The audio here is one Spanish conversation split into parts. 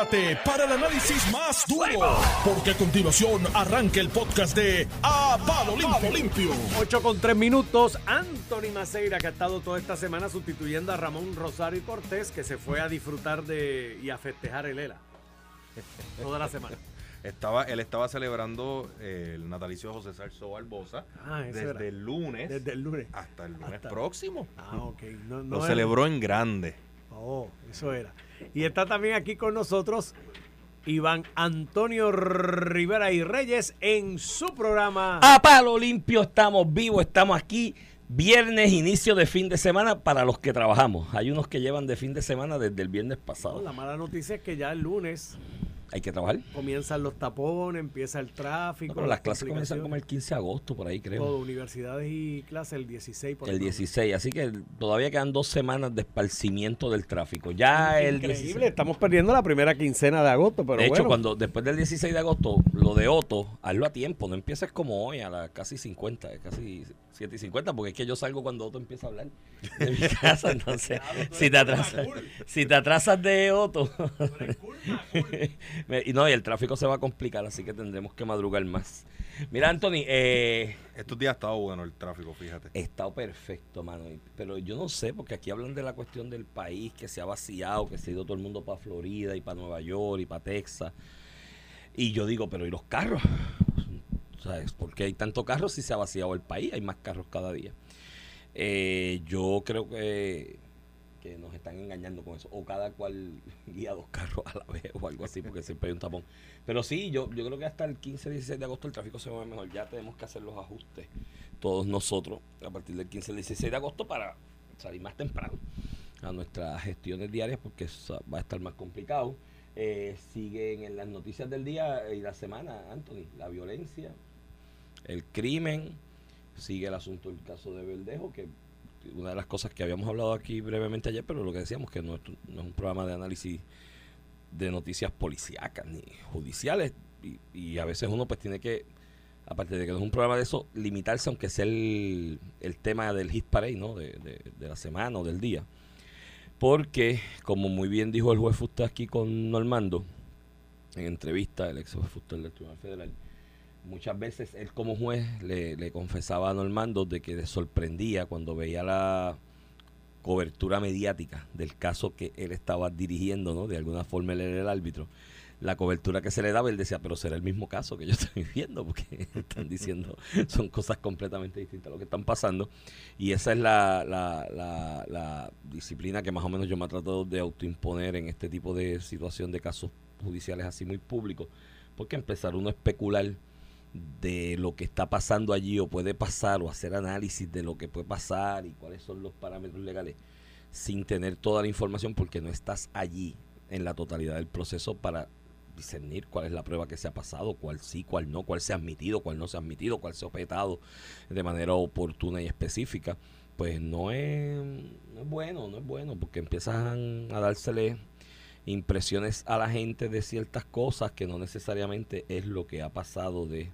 Prepárate para el análisis más duro, porque a continuación arranca el podcast de A Palo Limpio. Limpio. 8 con 3 minutos. Anthony Maceira, que ha estado toda esta semana sustituyendo a Ramón Rosario Cortés, que se fue a disfrutar de y a festejar el ELA. Toda la semana. Estaba, él estaba celebrando eh, el natalicio de José Salso Barbosa Ah, desde era. el lunes Desde el lunes. hasta el lunes Hasta- próximo. Ah, ok. No, no Lo celebró en grande. Oh, eso era. Y está también aquí con nosotros Iván Antonio Rivera y Reyes en su programa. A palo limpio estamos vivos, estamos aquí. Viernes, inicio de fin de semana para los que trabajamos. Hay unos que llevan de fin de semana desde el viernes pasado. La mala noticia es que ya el lunes Hay que trabajar. comienzan los tapones, empieza el tráfico. No, pero las clases comienzan como el 15 de agosto, por ahí creo. Todo, universidades y clases el 16 por El ejemplo. 16, así que todavía quedan dos semanas de esparcimiento del tráfico. Ya el Increíble, 16. estamos perdiendo la primera quincena de agosto, pero de hecho, cuando después del 16 de agosto, lo de Otto, hazlo a tiempo, no empieces como hoy, a las casi 50, casi 7 y 50, porque es que yo salgo cuando Otto empieza a hablar de mi casa, entonces, si te atrasas, si te atrasas de Otto, y no, y el tráfico se va a complicar, así que tendremos que madrugar más. Mira, Anthony, eh, Estos días ha estado bueno el tráfico, fíjate. He estado perfecto, mano. Pero yo no sé, porque aquí hablan de la cuestión del país, que se ha vaciado, que se ha ido todo el mundo para Florida y para Nueva York y para Texas. Y yo digo, pero ¿y los carros? ¿Sabes? ¿Por qué hay tanto carros si se ha vaciado el país? Hay más carros cada día. Eh, yo creo que, que nos están engañando con eso. O cada cual guía dos carros a la vez o algo así, porque siempre hay un tapón. Pero sí, yo, yo creo que hasta el 15, 16 de agosto el tráfico se mueve mejor. Ya tenemos que hacer los ajustes todos nosotros a partir del 15 al 16 de agosto para salir más temprano a nuestras gestiones diarias porque va a estar más complicado. Eh, siguen en las noticias del día y la semana, Anthony, la violencia, el crimen, sigue el asunto del caso de Verdejo, que una de las cosas que habíamos hablado aquí brevemente ayer, pero lo que decíamos que no, es- no es un programa de análisis de noticias policíacas ni judiciales y, a veces uno pues tiene que aparte de que no es un programa de eso limitarse aunque sea el, el tema del hit parade ¿no? de, de- de la semana o del día porque como muy bien dijo el juez Fuster aquí con Normando en entrevista el ex juez Fuster del Tribunal Federal muchas veces él como juez le, le confesaba a Normando de que le sorprendía cuando veía la cobertura mediática del caso que él estaba dirigiendo, ¿no? De alguna forma él era el árbitro. La cobertura que se le daba, él decía, pero será el mismo caso que yo estoy viendo, porque están diciendo, son cosas completamente distintas a lo que están pasando. Y esa es la, la, la, la disciplina que más o menos yo me he tratado de autoimponer en este tipo de situación de casos judiciales así muy públicos, porque empezar uno a especular de lo que está pasando allí o puede pasar o hacer análisis de lo que puede pasar y cuáles son los parámetros legales sin tener toda la información porque no estás allí en la totalidad del proceso para discernir cuál es la prueba que se ha pasado, cuál sí, cuál no, cuál se ha admitido, cuál no se ha admitido, cuál se ha objetado de manera oportuna y específica, pues no es, no es bueno, no es bueno, porque empiezan a dársele impresiones a la gente de ciertas cosas que no necesariamente es lo que ha pasado de,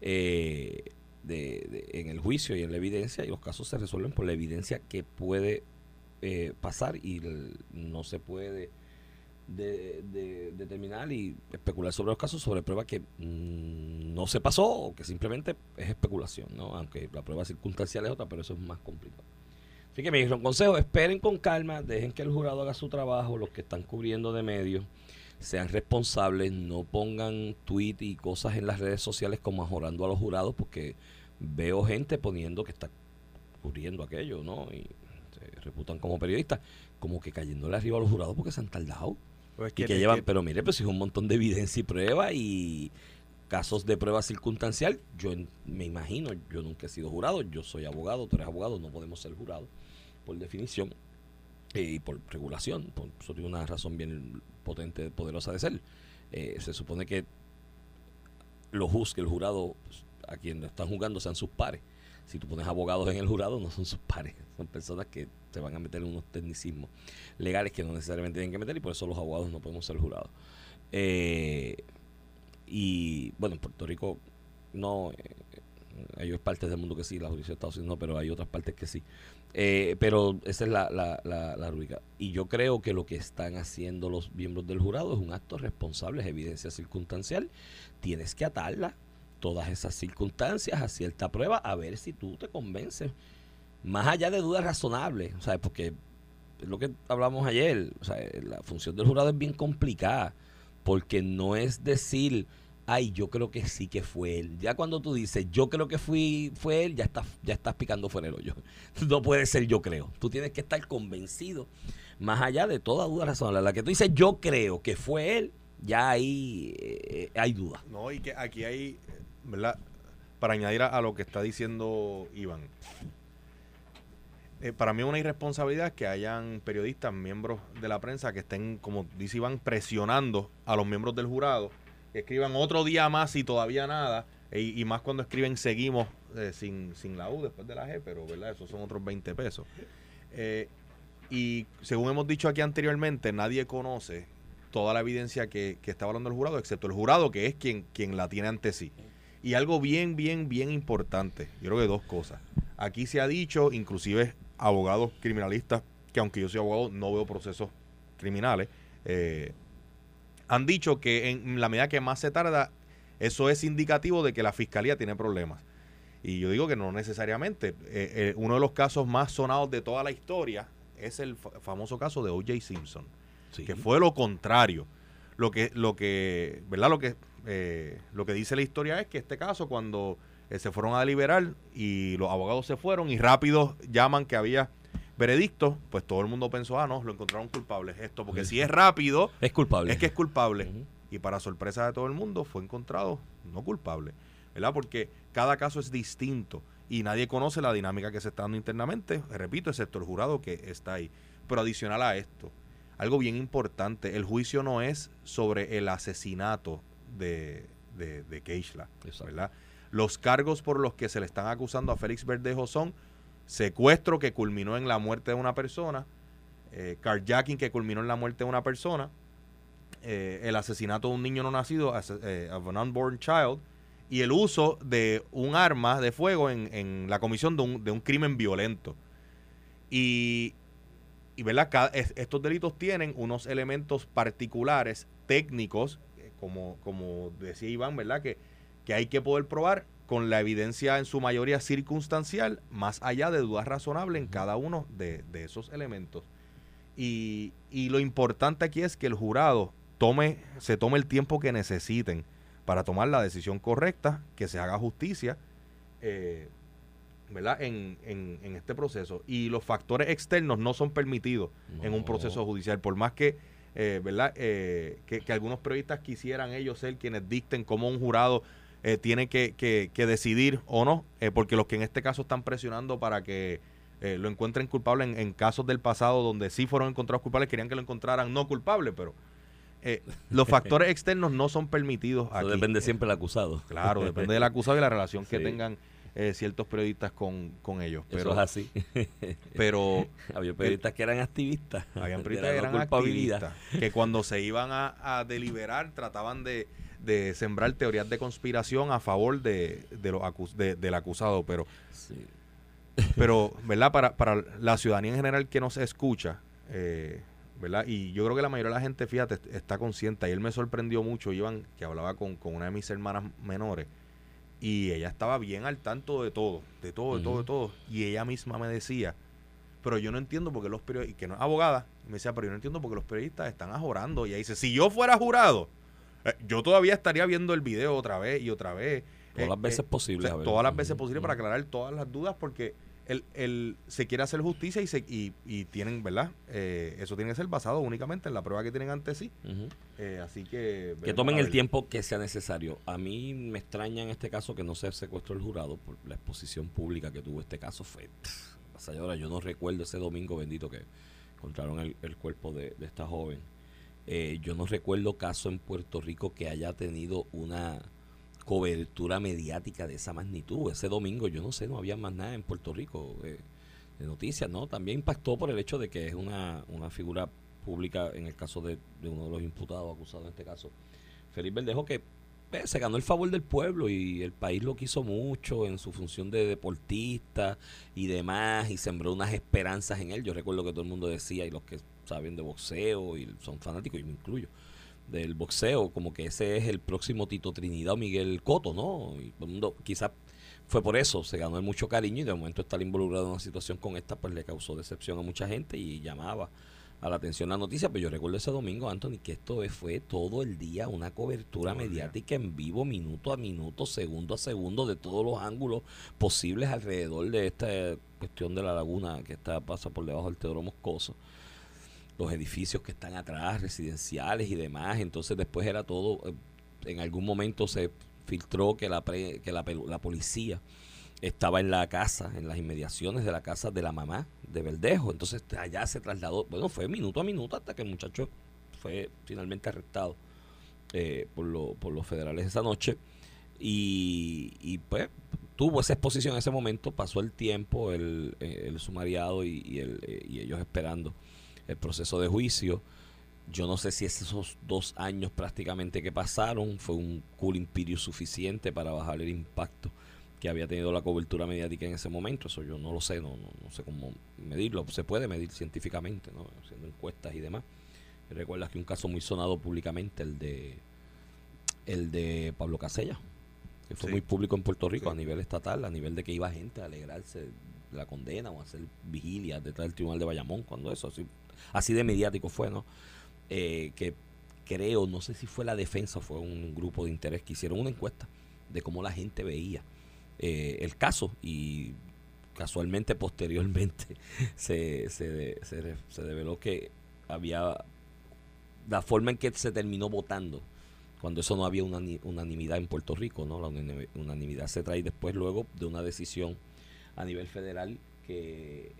eh, de- en el juicio y en la evidencia y los casos se resuelven por la evidencia que puede eh, pasar y no se puede de, de- determinar y especular sobre los casos sobre pruebas que mm, no se pasó o que simplemente es especulación, ¿no? aunque la prueba circunstancial es otra, pero eso es más complicado. Así que me dijeron, consejo, esperen con calma, dejen que el jurado haga su trabajo, los que están cubriendo de medios, sean responsables, no pongan tweet y cosas en las redes sociales como ajorando a los jurados, porque veo gente poniendo que está cubriendo aquello, ¿no? Y se reputan como periodistas, como que cayéndole arriba a los jurados porque se han tardado. Pues Y que llevan, pero mire, pues si es un montón de evidencia y prueba y casos de prueba circunstancial, yo me imagino, yo nunca he sido jurado, yo soy abogado, tú eres abogado, no podemos ser jurados por definición eh, y por regulación, por, eso tiene una razón bien potente, poderosa de ser. Eh, se supone que los juz, que el jurado, pues, a quien lo están jugando sean sus pares. Si tú pones abogados en el jurado, no son sus pares, son personas que se van a meter en unos tecnicismos legales que no necesariamente tienen que meter y por eso los abogados no podemos ser jurados. Eh, y bueno, en Puerto Rico no, eh, Hay partes del mundo que sí, la jurisdicción de Estados Unidos no, pero hay otras partes que sí. Eh, pero esa es la, la, la, la rúbrica. Y yo creo que lo que están haciendo los miembros del jurado es un acto responsable, es evidencia circunstancial. Tienes que atarla, todas esas circunstancias, a cierta prueba, a ver si tú te convences. Más allá de dudas razonables, ¿sabes? Porque es lo que hablamos ayer, o sea, la función del jurado es bien complicada, porque no es decir, ay, yo creo que sí que fue él. Ya cuando tú dices, yo creo que fui, fue él, ya estás, ya estás picando fuera el hoyo. No puede ser yo creo. Tú tienes que estar convencido, más allá de toda duda razonable. La que tú dices, yo creo que fue él, ya ahí eh, hay duda. No, y que aquí hay, ¿verdad? Para añadir a, lo que está diciendo Iván. Eh, para mí es una irresponsabilidad que hayan periodistas, miembros de la prensa, que estén, como dice Iván, presionando a los miembros del jurado, escriban otro día más y todavía nada, y, más cuando escriben seguimos eh, sin, sin la U después de la G, pero ¿verdad? esos son otros 20 pesos. Eh, y según hemos dicho aquí anteriormente, nadie conoce toda la evidencia que, que está hablando el jurado, excepto el jurado, que es quien, quien la tiene ante sí. Y algo bien, bien, bien importante, yo creo que dos cosas. Aquí se ha dicho, inclusive abogados criminalistas, que aunque yo soy abogado, no veo procesos criminales, eh, han dicho que en la medida que más se tarda, eso es indicativo de que la fiscalía tiene problemas. Y yo digo que no necesariamente. Eh, eh, uno de los casos más sonados de toda la historia es el fa- famoso caso de O.J. Simpson, Sí. que fue lo contrario. Lo que, lo que, ¿verdad? Lo que, eh, lo que dice la historia es que este caso, cuando eh, se fueron a deliberar y los abogados se fueron y rápido llaman que había veredicto, pues todo el mundo pensó, ah, no, lo encontraron culpable. Esto, porque si es rápido, Es culpable. es que es culpable. Y para sorpresa de todo el mundo, fue encontrado no culpable. ¿Verdad? Porque cada caso es distinto y nadie conoce la dinámica que se está dando internamente, repito, excepto el jurado que está ahí. Pero adicional a esto, algo bien importante, el juicio no es sobre el asesinato de, de, de Keishla. ¿verdad? Los cargos por los que se le están acusando a Félix Verdejo son secuestro que culminó en la muerte de una persona, eh, carjacking que culminó en la muerte de una persona, eh, el asesinato de un niño no nacido, as- eh, of an unborn child, y el uso de un arma de fuego en, en la comisión de un, de un crimen violento. Y, y ¿verdad? Cada- es- estos delitos tienen unos elementos particulares, técnicos, eh, como, como decía Iván, ¿verdad? Que, que hay que poder probar con la evidencia en su mayoría circunstancial, más allá de dudas razonables en cada uno de, de esos elementos. Y, y lo importante aquí es que el jurado tome, se tome el tiempo que necesiten para tomar la decisión correcta, que se haga justicia, eh, ¿verdad? En, en- en este proceso. Y los factores externos no son permitidos en un proceso judicial, por más que, eh, ¿verdad? Eh, que, que algunos periodistas quisieran ellos ser quienes dicten cómo un jurado eh, tiene que, que- que decidir o no, eh, porque los que en este caso están presionando para que eh, lo encuentren culpable en, en casos del pasado donde sí fueron encontrados culpables, querían que lo encontraran no culpable, pero eh, los factores externos no son permitidos Eso aquí. depende siempre del acusado. Claro, depende del acusado y la relación que tengan eh, ciertos periodistas con, con ellos. Eso Pero, es así. pero Había periodistas que eran activistas. habían periodistas que eran activistas, que cuando se iban a, a deliberar trataban de, de sembrar teorías de conspiración a favor de, de los acus- de- del acusado, pero Sí. pero verdad para, para la ciudadanía en general que nos escucha eh, verdad y yo creo que la mayoría de la gente fíjate est- está consciente y él me sorprendió mucho Iván que hablaba con, con una de mis hermanas menores y ella estaba bien al tanto de todo de todo de todo de todo y ella misma me decía pero yo no entiendo por qué los periodistas, que no es abogada, me decía, pero yo no entiendo por qué los periodistas están ajorando. Y ella dice, si yo fuera jurado, eh, yo todavía estaría viendo el video otra vez y otra vez. Todas Eh, las veces eh, posibles, o sea, todas las veces posibles para aclarar todas las dudas, porque él, él se quiere hacer justicia y, se, y, y tienen, ¿verdad? Eh, eso tiene que ser basado únicamente en la prueba que tienen ante sí. Eh, así que... Que tomen el tiempo que sea necesario. A mí me extraña en este caso que no se secuestró el jurado por la exposición pública que tuvo este caso. Fue pff, avasalladora. Yo no recuerdo ese domingo bendito que encontraron el, el cuerpo de, de esta joven. Eh, yo no recuerdo caso en Puerto Rico que haya tenido una cobertura mediática de esa magnitud. Ese domingo, yo no sé, no había más nada en Puerto Rico eh, de noticias, ¿no? También impactó por el hecho de que es una, una figura pública en el caso de, uno de los imputados, acusados en este caso, Felipe Verdejo, que pues, se ganó el favor del pueblo y el país lo quiso mucho en su función de deportista y demás y sembró unas esperanzas en él. Yo recuerdo que todo el mundo decía y los que saben de boxeo y son fanáticos, y me incluyo, del boxeo, como que ese es el próximo Tito Trinidad o Miguel Coto, ¿no? Y todo el mundo quizás fue por eso, se ganó mucho cariño y de momento estar involucrado en una situación con esta pues le causó decepción a mucha gente y llamaba a la atención la noticia, pero yo recuerdo ese domingo, Anthony, que esto fue todo el día una cobertura mediática en vivo, minuto a minuto, segundo a segundo, de todos los ángulos posibles alrededor de esta cuestión de la laguna que está pasa por debajo del Teodoro Moscoso. Los edificios que están atrás, residenciales y demás. Entonces después era todo, eh, en algún momento se filtró que la, que la, policía estaba en la casa, en las inmediaciones de la casa de la mamá de Verdejo. Entonces allá se trasladó, bueno, fue minuto a minuto hasta que el muchacho fue finalmente arrestado eh, por, lo, por los federales esa noche. Y, pues tuvo esa exposición en ese momento, pasó el tiempo, el, el sumariado y, el, y ellos esperando el proceso de juicio. Yo no sé si esos dos años prácticamente que pasaron fue un cooling period suficiente para bajar el impacto que había tenido la cobertura mediática en ese momento. Eso yo no lo sé, no, no, sé cómo medirlo. Se puede medir científicamente, ¿no? haciendo encuestas y demás. Recuerdas que un caso muy sonado públicamente, el de el de Pablo Casella, que fue muy público en Puerto Rico a nivel estatal, a nivel de que iba gente a alegrarse de la condena o a hacer vigilias detrás del Tribunal de Bayamón, cuando eso así, así de mediático fue, ¿no? Eh, que creo, no sé si fue la defensa fue un grupo de interés que hicieron una encuesta de cómo la gente veía eh, el caso y casualmente posteriormente se, se, se, se reveló que había la forma en que se terminó votando cuando eso no había una unanimidad en Puerto Rico, ¿no? La unanimidad se trae después luego de una decisión a nivel federal que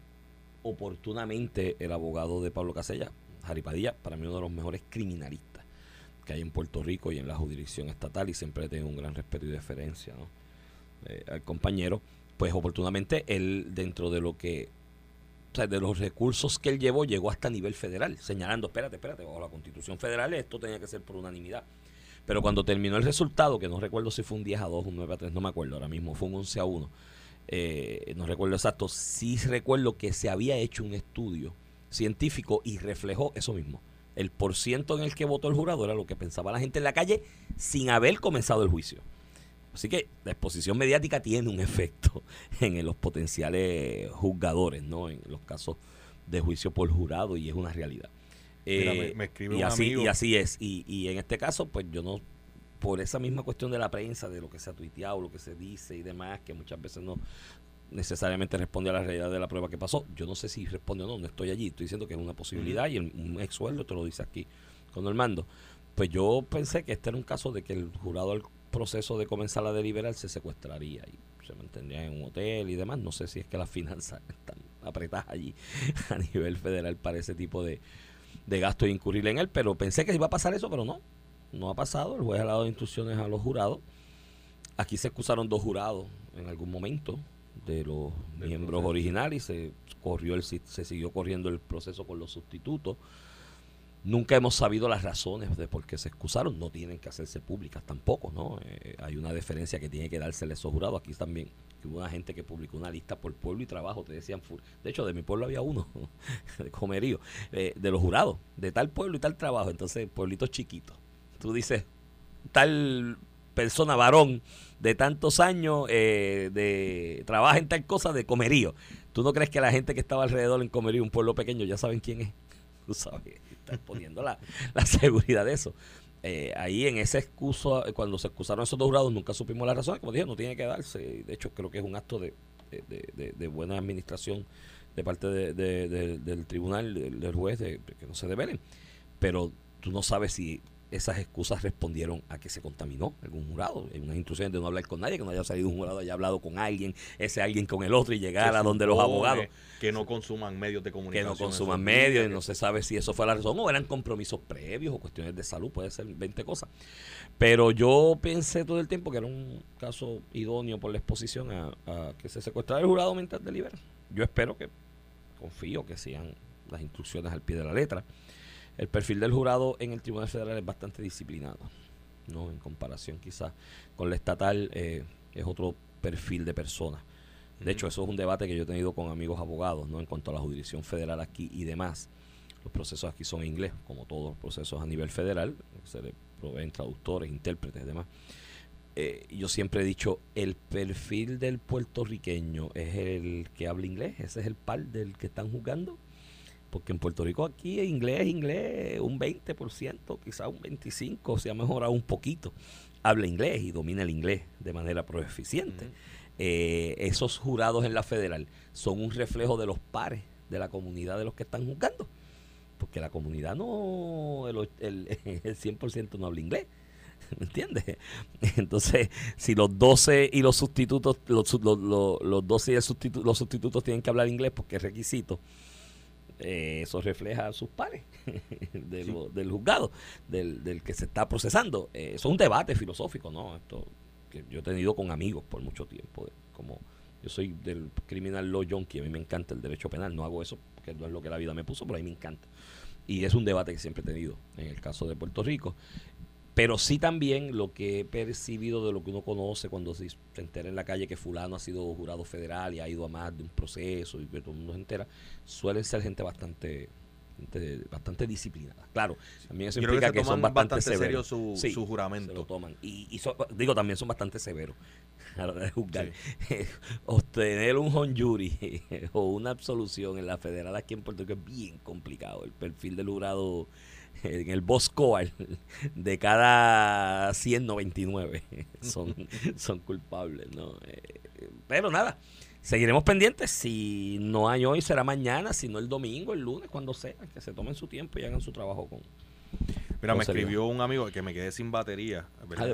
oportunamente el abogado de Pablo Casella, Jaripadilla, para mí uno de los mejores criminalistas que hay en Puerto Rico y en la jurisdicción estatal y siempre tengo un gran respeto y deferencia. Eh, al compañero, pues oportunamente él dentro de lo que, de los recursos que él llevó, llegó hasta nivel federal, señalando, espérate, espérate, bajo la constitución federal esto tenía que ser por unanimidad. Pero cuando terminó el resultado, que no recuerdo si fue un 10 a 2, un 9 a 3, no me acuerdo ahora mismo, fue un 11 a 1, eh, no recuerdo exacto, sí recuerdo que se había hecho un estudio científico y reflejó eso mismo. El porciento en el que votó el jurado era lo que pensaba la gente en la calle sin haber comenzado el juicio. Así que la exposición mediática tiene un efecto en los potenciales juzgadores, ¿no? En los casos de juicio por jurado y es una realidad. me, eh, escribe y un así, amigo. Y así es. Y, y en este caso, pues yo no, por esa misma cuestión de la prensa, de lo que se ha tuiteado, lo que se dice y demás, que muchas veces no necesariamente responde a la realidad de la prueba que pasó. Yo no sé si responde o no, no estoy allí. Estoy diciendo que es una posibilidad y el, un ex sueldo te lo dice aquí con el mando. Pues yo pensé que este era un caso de que el jurado al proceso de comenzar a deliberar se secuestraría y se mantendría en un hotel y demás. No sé si es que las finanzas están apretadas allí a nivel federal para ese tipo de, de gasto e incurrir en él, pero pensé que iba a pasar eso, pero no. No ha pasado. El juez ha dado instrucciones a los jurados. Aquí se excusaron dos jurados en algún momento de los miembros originales y se corrió el, se siguió corriendo el proceso con los sustitutos. Nunca hemos sabido las razones de por qué se excusaron, no tienen que hacerse públicas tampoco, ¿no? Eh, hay una deferencia que tiene que dársele a esos jurados. Aquí también hubo una gente que publicó una lista por pueblo y trabajo, te decían, de hecho de mi pueblo había uno, de comerío, eh, de los jurados, de tal pueblo y tal trabajo, entonces pueblitos chiquitos. Tú dices, tal persona varón de tantos años eh, de trabaja en tal cosa de comerío. ¿Tú no crees que la gente que estaba alrededor en comerío, un pueblo pequeño, ya saben quién es? Tú sabes poniendo la, la seguridad de eso. Eh, ahí en ese excuso, cuando se excusaron esos dos jurados, nunca supimos la razón. Como dije, no tiene que darse. De hecho, creo que es un acto de, de, de, buena administración de parte del tribunal, del, del juez, de, que no se develen. Pero tú no sabes si esas excusas respondieron a que se contaminó algún jurado. Hay unas instrucciones de no hablar con nadie, que no haya salido un jurado, haya hablado con alguien, ese alguien con el otro y llegar a donde los abogados. Que no consuman medios de comunicación. Que no consuman medios, y no se sabe si eso fue la razón o eran compromisos previos o cuestiones de salud, puede ser 20 cosas. Pero yo pensé todo el tiempo que era un caso idóneo por la exposición a, a que se secuestrara el jurado mientras delibera. Yo espero que, confío que sean las instrucciones al pie de la letra el perfil del jurado en el Tribunal Federal es bastante disciplinado. ¿no? En comparación quizás con la estatal, eh, es otro perfil de personas. De hecho, eso es un debate que yo he tenido con amigos abogados, ¿no? En cuanto a la jurisdicción federal aquí y demás. Los procesos aquí son en inglés, como todos los procesos a nivel federal. Se le proveen traductores, intérpretes y demás. Eh, yo siempre he dicho, el perfil del puertorriqueño es el que habla inglés, ese es el par del que están jugando. Porque en Puerto Rico aquí inglés, inglés, un 20%, quizás un 25%, se ha mejorado un poquito. Habla inglés y domina el inglés de manera proeficiente. Eh, esos jurados en la federal son un reflejo de los pares de la comunidad de los que están juzgando. Porque la comunidad no, el, el, el 100% no habla inglés. ¿Me entiendes? Entonces, si los 12 y los sustitutos, los, los, los, 12 y los sustitutos tienen que hablar inglés porque es requisito, eh, eso refleja sus pares del, juzgado, del, del, que se está procesando. Eh, eso es un debate filosófico, ¿no? Esto que yo he tenido con amigos por mucho tiempo. Como yo soy del criminal law junkie, a mí me encanta el derecho penal, no hago eso porque no es lo que la vida me puso, pero a mí me encanta. Y es un debate que siempre he tenido en el caso de Puerto Rico. Pero sí también lo que he percibido de lo que uno conoce cuando se, entera en la calle que fulano ha sido jurado federal y ha ido a más de un proceso y que todo el mundo se entera, suelen ser gente bastante bastante disciplinada. Claro, también eso implica que, son bastante, severos. su, su juramento. lo toman. Y, digo, también son bastante severos a la hora de juzgar. Obtener un honjuri o una absolución en la federal aquí en Puerto Rico es bien complicado. El perfil del jurado en el Boscoal de cada 199 son, son culpables. ¿no? Eh, pero nada, Seguiremos pendientes. Si no hay hoy, será mañana. Si no, el domingo, el lunes, cuando sea. Que se tomen su tiempo y hagan su trabajo con. Mira, me escribió un amigo que me quedé sin batería. Ah,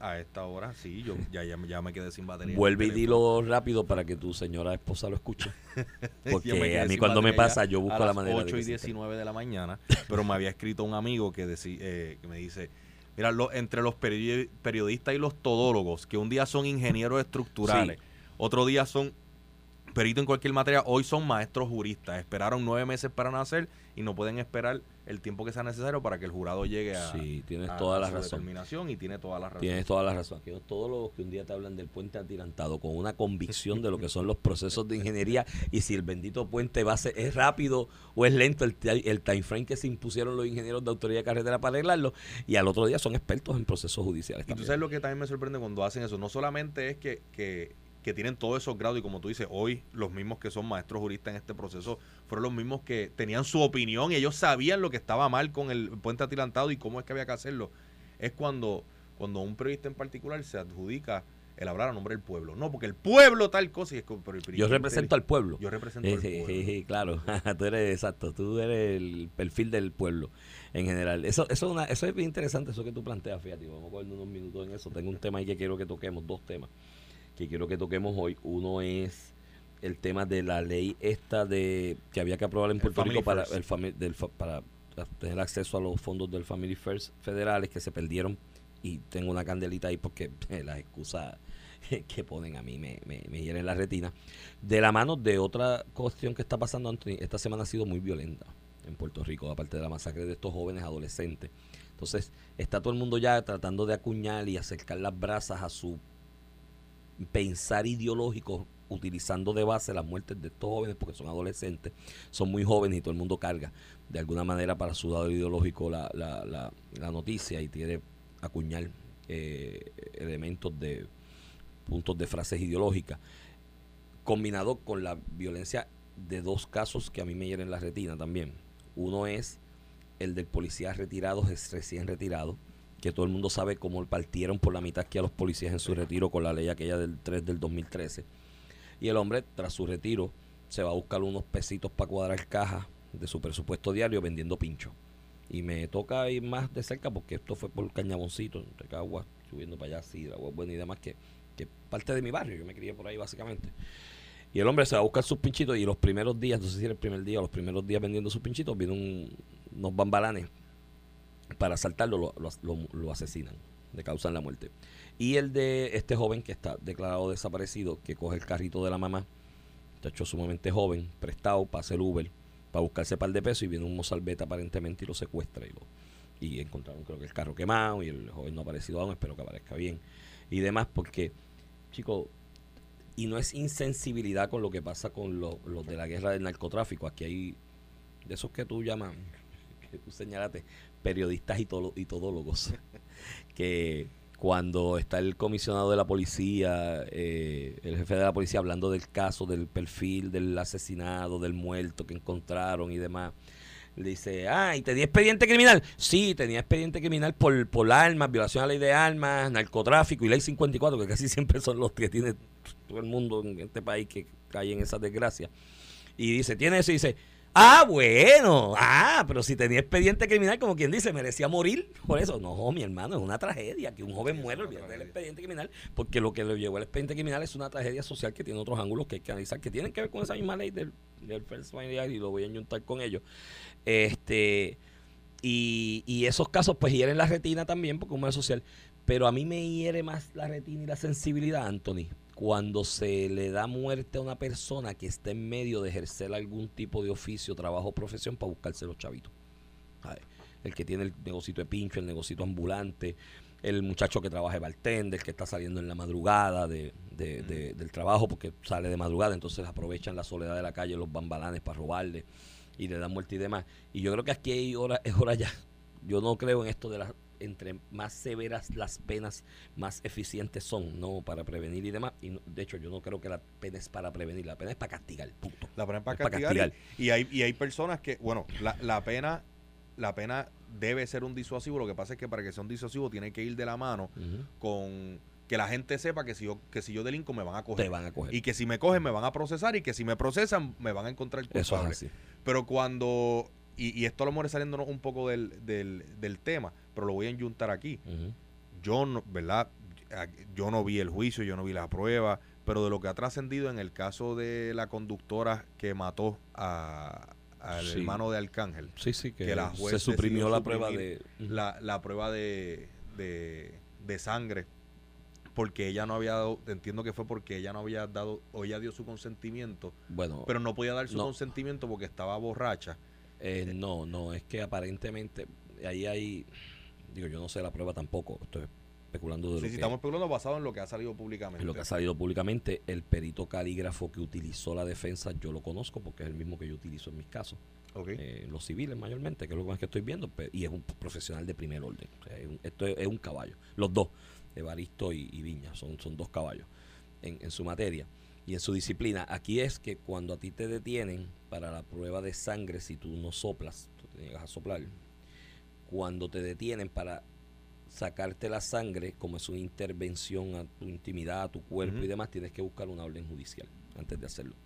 a esta hora, sí, yo ya, ya, me quedé sin batería. Vuelve y dilo rápido para que tu señora esposa lo escuche. Porque a mí cuando me pasa, yo busco la manera 8 y 19 de la mañana. Pero me había escrito un amigo que, eh, que me dice. Mira, entre los periodistas y los todólogos, que un día son ingenieros estructurales, otro día son perito en cualquier materia, hoy son maestros juristas. Esperaron nueve meses para nacer y no pueden esperar el tiempo que sea necesario para que el jurado llegue a, sí, tienes toda la razón. determinación y tiene toda la razón. Tienes toda la razón. todos los que un día te hablan del puente atirantado con una convicción de lo que son los procesos de ingeniería y si el bendito puente va a ser, es rápido o es lento el, el time frame que se impusieron los ingenieros de autoridad de carretera para arreglarlo y al otro día son expertos en procesos judiciales. Y tú sabes lo que también me sorprende cuando hacen eso, no solamente es que, que que tienen todos esos grados y como tú dices, hoy los mismos que son maestros juristas en este proceso fueron los mismos que tenían su opinión y ellos sabían lo que estaba mal con el puente atilantado y cómo es que había que hacerlo. Es cuando, cuando un periodista en particular se adjudica el hablar a nombre del pueblo. No, porque el pueblo tal cosa. Y es, yo represento al pueblo. Yo represento al pueblo. claro, tú eres exacto, tú eres el perfil del pueblo en general. Eso, eso, es, una, eso es bien interesante, eso que tú planteas, fíjate. Vamos a coger unos minutos en eso. Tengo un tema ahí que quiero que toquemos, dos temas que quiero que toquemos hoy. Uno es el tema de la ley esta de que había que aprobar en Puerto Rico para el del, para tener acceso a los fondos del Family First federales que se perdieron y tengo una candelita ahí porque las excusas que ponen a mí me, me, me hieren la retina. De la mano de otra cuestión que está pasando, Anthony, esta semana ha sido muy violenta en Puerto Rico, aparte de la masacre de estos jóvenes adolescentes. Entonces, está todo el mundo ya tratando de acuñar y acercar las brasas a su pensar ideológico utilizando de base las muertes de estos jóvenes porque son adolescentes, son muy jóvenes y todo el mundo carga de alguna manera para su lado ideológico la, la, la, noticia y tiene acuñar eh, elementos de puntos de frases ideológicas combinado con la violencia de dos casos que a mí me hieren la retina también. Uno es el del policía retirado, recién retirado, que todo el mundo sabe cómo partieron por la mitad que a los policías en su retiro con la ley aquella del 3 del 2013. Y el hombre, tras su retiro, se va a buscar unos pesitos para cuadrar cajas de su presupuesto diario vendiendo pincho. Y me toca ir más de cerca porque esto fue por Cañaboncito, entre Caguas, subiendo para allá, Sidra, buena y demás, que, que parte de mi barrio. Yo me crié por ahí básicamente. Y el hombre se va a buscar sus pinchitos y los primeros días, no sé si era el primer día los primeros días vendiendo sus pinchitos, vienen unos bambalanes para asaltarlo lo, asesinan, le causan la muerte. Y el de este joven que está declarado desaparecido, que coge el carrito de la mamá, hecho sumamente joven, prestado para hacer Uber, para buscarse par de pesos y viene un mozalbeta aparentemente y lo secuestra y lo, y encontraron creo que el carro quemado y el joven no ha aparecido aún, espero que aparezca bien y demás, porque, chicos, y no es insensibilidad con lo que pasa con los de la guerra del narcotráfico, aquí hay de esos que tú llamas, que tú señalaste, periodistas y, y todólogos, que cuando está el comisionado de la policía, eh, el jefe de la policía hablando del caso, del perfil, del asesinado, del muerto que encontraron y demás, le dice, ah, ¿y tenía expediente criminal? Sí, tenía expediente criminal por, por armas, violación a la ley de armas, narcotráfico y ley 54, que casi siempre son los que tiene todo el mundo en este país que cae en esa desgracia. Y dice, tiene eso y dice, Ah, bueno. Ah, pero si tenía expediente criminal, como quien dice, merecía morir. Por eso, no, mi hermano, es una tragedia que un joven muera del expediente criminal, porque lo que le llevó al expediente criminal es una tragedia social que tiene otros ángulos que hay que analizar, que tienen que ver con esa misma ley del, del First y lo voy a juntar con ellos. Este. Y, y esos casos, pues hieren la retina también, porque es un mal social. Pero a mí me hiere más la retina y la sensibilidad, Anthony, cuando se le da muerte a una persona que está en medio de ejercer algún tipo de oficio, trabajo o profesión para buscarse los chavitos. El que tiene el negocito de pincho, el negocito ambulante, el muchacho que trabaja de bartender, que está saliendo en la madrugada de, del trabajo porque sale de madrugada, entonces aprovechan la soledad de la calle, los bambalanes para robarle y le dan muerte y demás. Y yo creo que aquí hay hora, es hora ya. Yo no creo en esto de las entre más severas las penas, más eficientes son, ¿no? Para prevenir y demás. Y de hecho, yo no creo que la pena es para prevenir, la pena es para castigar, punto. La pena es para, castigar, Y, hay, y hay personas que, bueno, la, la pena la pena debe ser un disuasivo. Lo que pasa es que para que sea un disuasivo tiene que ir de la mano con que la gente sepa que si yo que si yo delinco me van a coger. Te van a coger. Y que si me cogen me van a procesar y que si me procesan me van a encontrar culpable. Eso Pero cuando y, y, esto lo vamos saliéndonos un poco del, del, del, tema, pero lo voy a enyuntar aquí. Yo, no, ¿verdad? Yo no vi el juicio, yo no vi la prueba, pero de lo que ha trascendido en el caso de la conductora que mató a, al hermano de Arcángel. Sí, sí, que, la se suprimió la prueba de... La, la prueba de, de, de, sangre porque ella no había dado, entiendo que fue porque ella no había dado, o ella dio su consentimiento, bueno, pero no podía dar su consentimiento porque estaba borracha eh, no, no, es que aparentemente ahí hay, digo, yo no sé la prueba tampoco, estoy especulando de sí, lo sí, estamos especulando basado en lo que ha salido públicamente. En lo que ha salido públicamente, el perito calígrafo que utilizó la defensa, yo lo conozco porque es el mismo que yo utilizo en mis casos. Okay. Eh, los civiles mayormente, que es lo más que estoy viendo, y es un profesional de primer orden. esto es, un caballo. Los dos, Evaristo y, y Viña, son, son dos caballos en, en su materia y en su disciplina. Aquí es que cuando a ti te detienen para la prueba de sangre, si tú no soplas, tú te llegas a soplar, cuando te detienen para sacarte la sangre, como es una intervención a tu intimidad, a tu cuerpo y demás, tienes que buscar una orden judicial antes de hacerlo.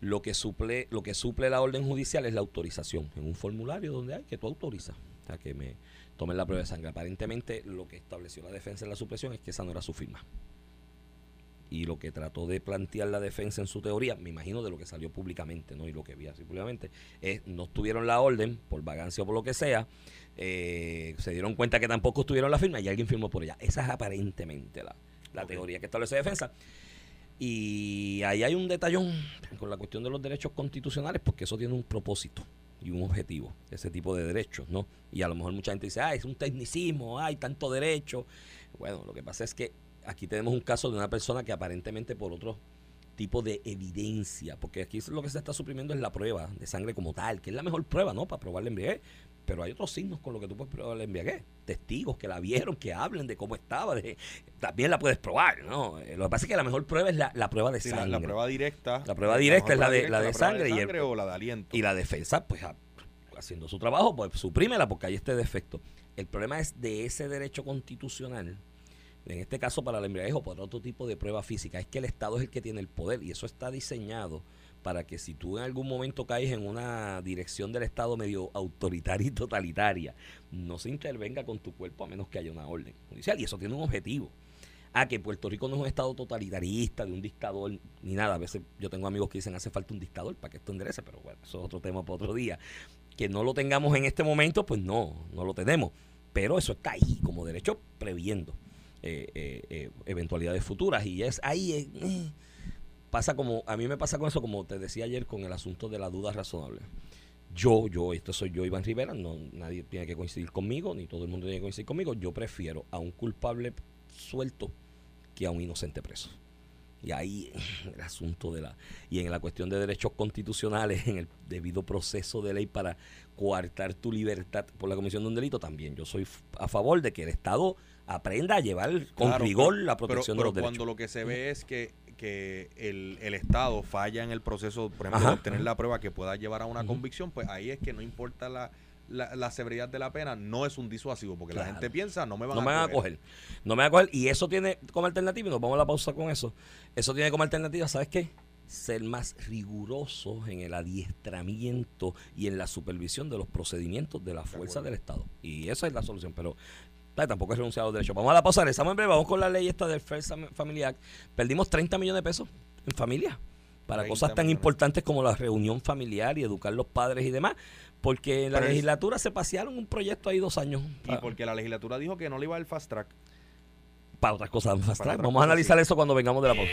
Lo que suple, lo que suple la orden judicial es la autorización, en un formulario donde hay que tú autorizas a que me tomen la prueba de sangre. Aparentemente lo que estableció la defensa en la supresión es que esa no era su firma y lo que trató de plantear la defensa en su teoría, me imagino de lo que salió públicamente, ¿no? Y lo que vi así públicamente, es no tuvieron la orden, por vagancia o por lo que sea, eh, se dieron cuenta que tampoco estuvieron la firma y alguien firmó por ella. Esa es aparentemente la, la teoría que establece defensa. Y ahí hay un detallón con la cuestión de los derechos constitucionales, porque eso tiene un propósito y un objetivo, ese tipo de derechos, ¿no? Y a lo mejor mucha gente dice, ah, es un tecnicismo, hay tanto derecho. Bueno, lo que pasa es que aquí tenemos un caso de una persona que aparentemente por otro tipo de evidencia, porque aquí lo que se está suprimiendo es la prueba de sangre como tal, que es la mejor prueba, ¿no? Para probar la embriaguez. Pero hay otros signos con los que tú puedes probar la embriaguez. Testigos que la vieron, que hablen de cómo estaba, de, también la puedes probar, ¿no? Eh, lo que pasa es que la mejor prueba es la, prueba de sangre. La, prueba directa. La prueba directa es la de, la de sangre. y o la de aliento. Y la defensa, pues haciendo su trabajo, pues suprímela porque hay este defecto. El problema es de ese derecho constitucional en este caso para el embriaguez o por otro tipo de prueba física, es que el Estado es el que tiene el poder y eso está diseñado para que si tú en algún momento caes en una dirección del Estado medio autoritaria y totalitaria, no se intervenga con tu cuerpo a menos que haya una orden judicial y eso tiene un objetivo. Ah, que Puerto Rico no es un estado totalitarista, de un dictador, ni nada. A veces yo tengo amigos que dicen hace falta un dictador para que esto enderece, pero bueno, eso es otro tema para otro día. Que no lo tengamos en este momento, pues no, no lo tenemos. Pero eso está ahí como derecho previendo. Eh, eh, eh, eventualidades futuras. Y es ahí, pasa como, a mí me pasa con eso, como te decía ayer, con el asunto de la duda razonable. Yo, yo, esto soy yo, Iván Rivera, no, nadie tiene que coincidir conmigo, ni todo el mundo tiene que coincidir conmigo. Yo prefiero a un culpable suelto que a un inocente preso. Y ahí el asunto de la... Y en la cuestión de derechos constitucionales, en el debido proceso de ley para coartar tu libertad por la comisión de un delito, también yo soy a favor de que el Estado aprenda a llevar con Claro, rigor pero- la protección pero- de los pero derechos. Cuando lo que se ve es que, que el, el Estado falla en el proceso, por ejemplo, Ajá. de obtener la prueba que pueda llevar a una convicción, pues ahí es que no importa la, la, la severidad de la pena, no es un disuasivo, porque la gente piensa, no me van no a me van a coger. No me van a coger. Y eso tiene como alternativa, y nos vamos a la pausa con eso. Eso tiene como alternativa, ¿sabes qué? Ser más rigurosos en el adiestramiento y en la supervisión de los procedimientos de la fuerza del Estado. Y esa es la solución. Pero tampoco es renunciar a los derechos. Vamos a la pausa, regresamos en breve. Vamos con la ley esta del First Family Act. Perdimos 30 millones de pesos en familia para 30 cosas tan millones. importantes como la reunión familiar y educar los padres y demás. Porque en la Pero es- legislatura se pasearon un proyecto ahí dos años. Y porque la legislatura dijo que no le iba el fast track. para otras cosas Para atrás. otras Vamos a analizar sí. eso cuando vengamos de la pausa.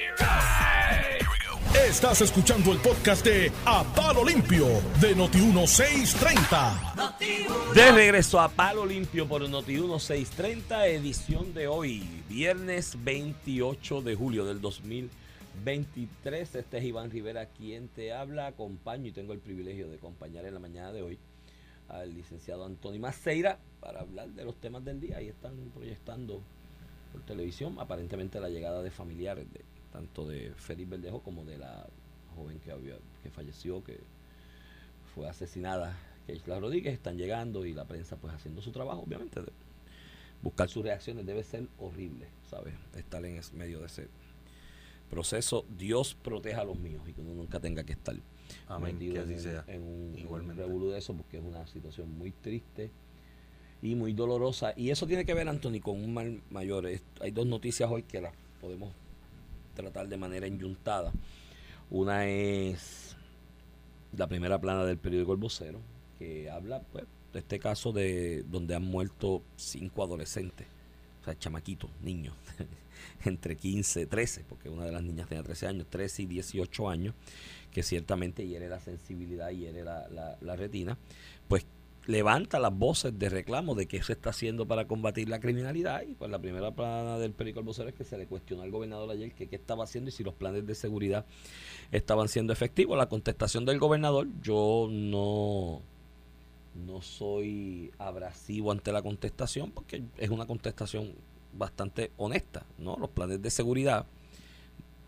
Estás escuchando el podcast de A Palo Limpio de Noti1630. De regreso a Palo Limpio por Noti 1630, edición de hoy, viernes 28 de julio del 2023. Este es Iván Rivera quien te habla, acompaño y tengo el privilegio de acompañar en la mañana de hoy al licenciado Antonio Maceira para hablar de los temas del día. Ahí están proyectando por televisión aparentemente la llegada de familiares de tanto de Félix Verdejo como de la joven que había que falleció que fue asesinada Keishla Rodríguez están llegando y la prensa pues haciendo su trabajo obviamente de buscar sus reacciones debe ser horrible sabes estar en es- medio de ese proceso Dios proteja a los míos y que uno nunca tenga que estar Amén, metido que en, así un- sea. en un, en un Igualmente. de eso porque es una situación muy triste y muy dolorosa. Y eso tiene que ver, Anthony, con un mal mayor. Es- Hay dos noticias hoy que las podemos tratar de manera enyuntada. Una es la primera plana del periódico El Vocero, que habla pues, de este caso de donde han muerto cinco adolescentes, o sea, chamaquitos, niños, entre 15, 13, porque una de las niñas tenía 13 años, 13 y 18 años, que ciertamente hiere la sensibilidad, hiere la, la, la retina, pues levanta las voces de reclamo de qué se está haciendo para combatir la criminalidad y pues la primera plana del periódico El Vocero es que se le cuestionó al gobernador ayer que qué estaba haciendo y si los planes de seguridad estaban siendo efectivos. La contestación del gobernador, yo no no soy abrasivo ante la contestación porque es una contestación bastante honesta, ¿no? Los planes de seguridad,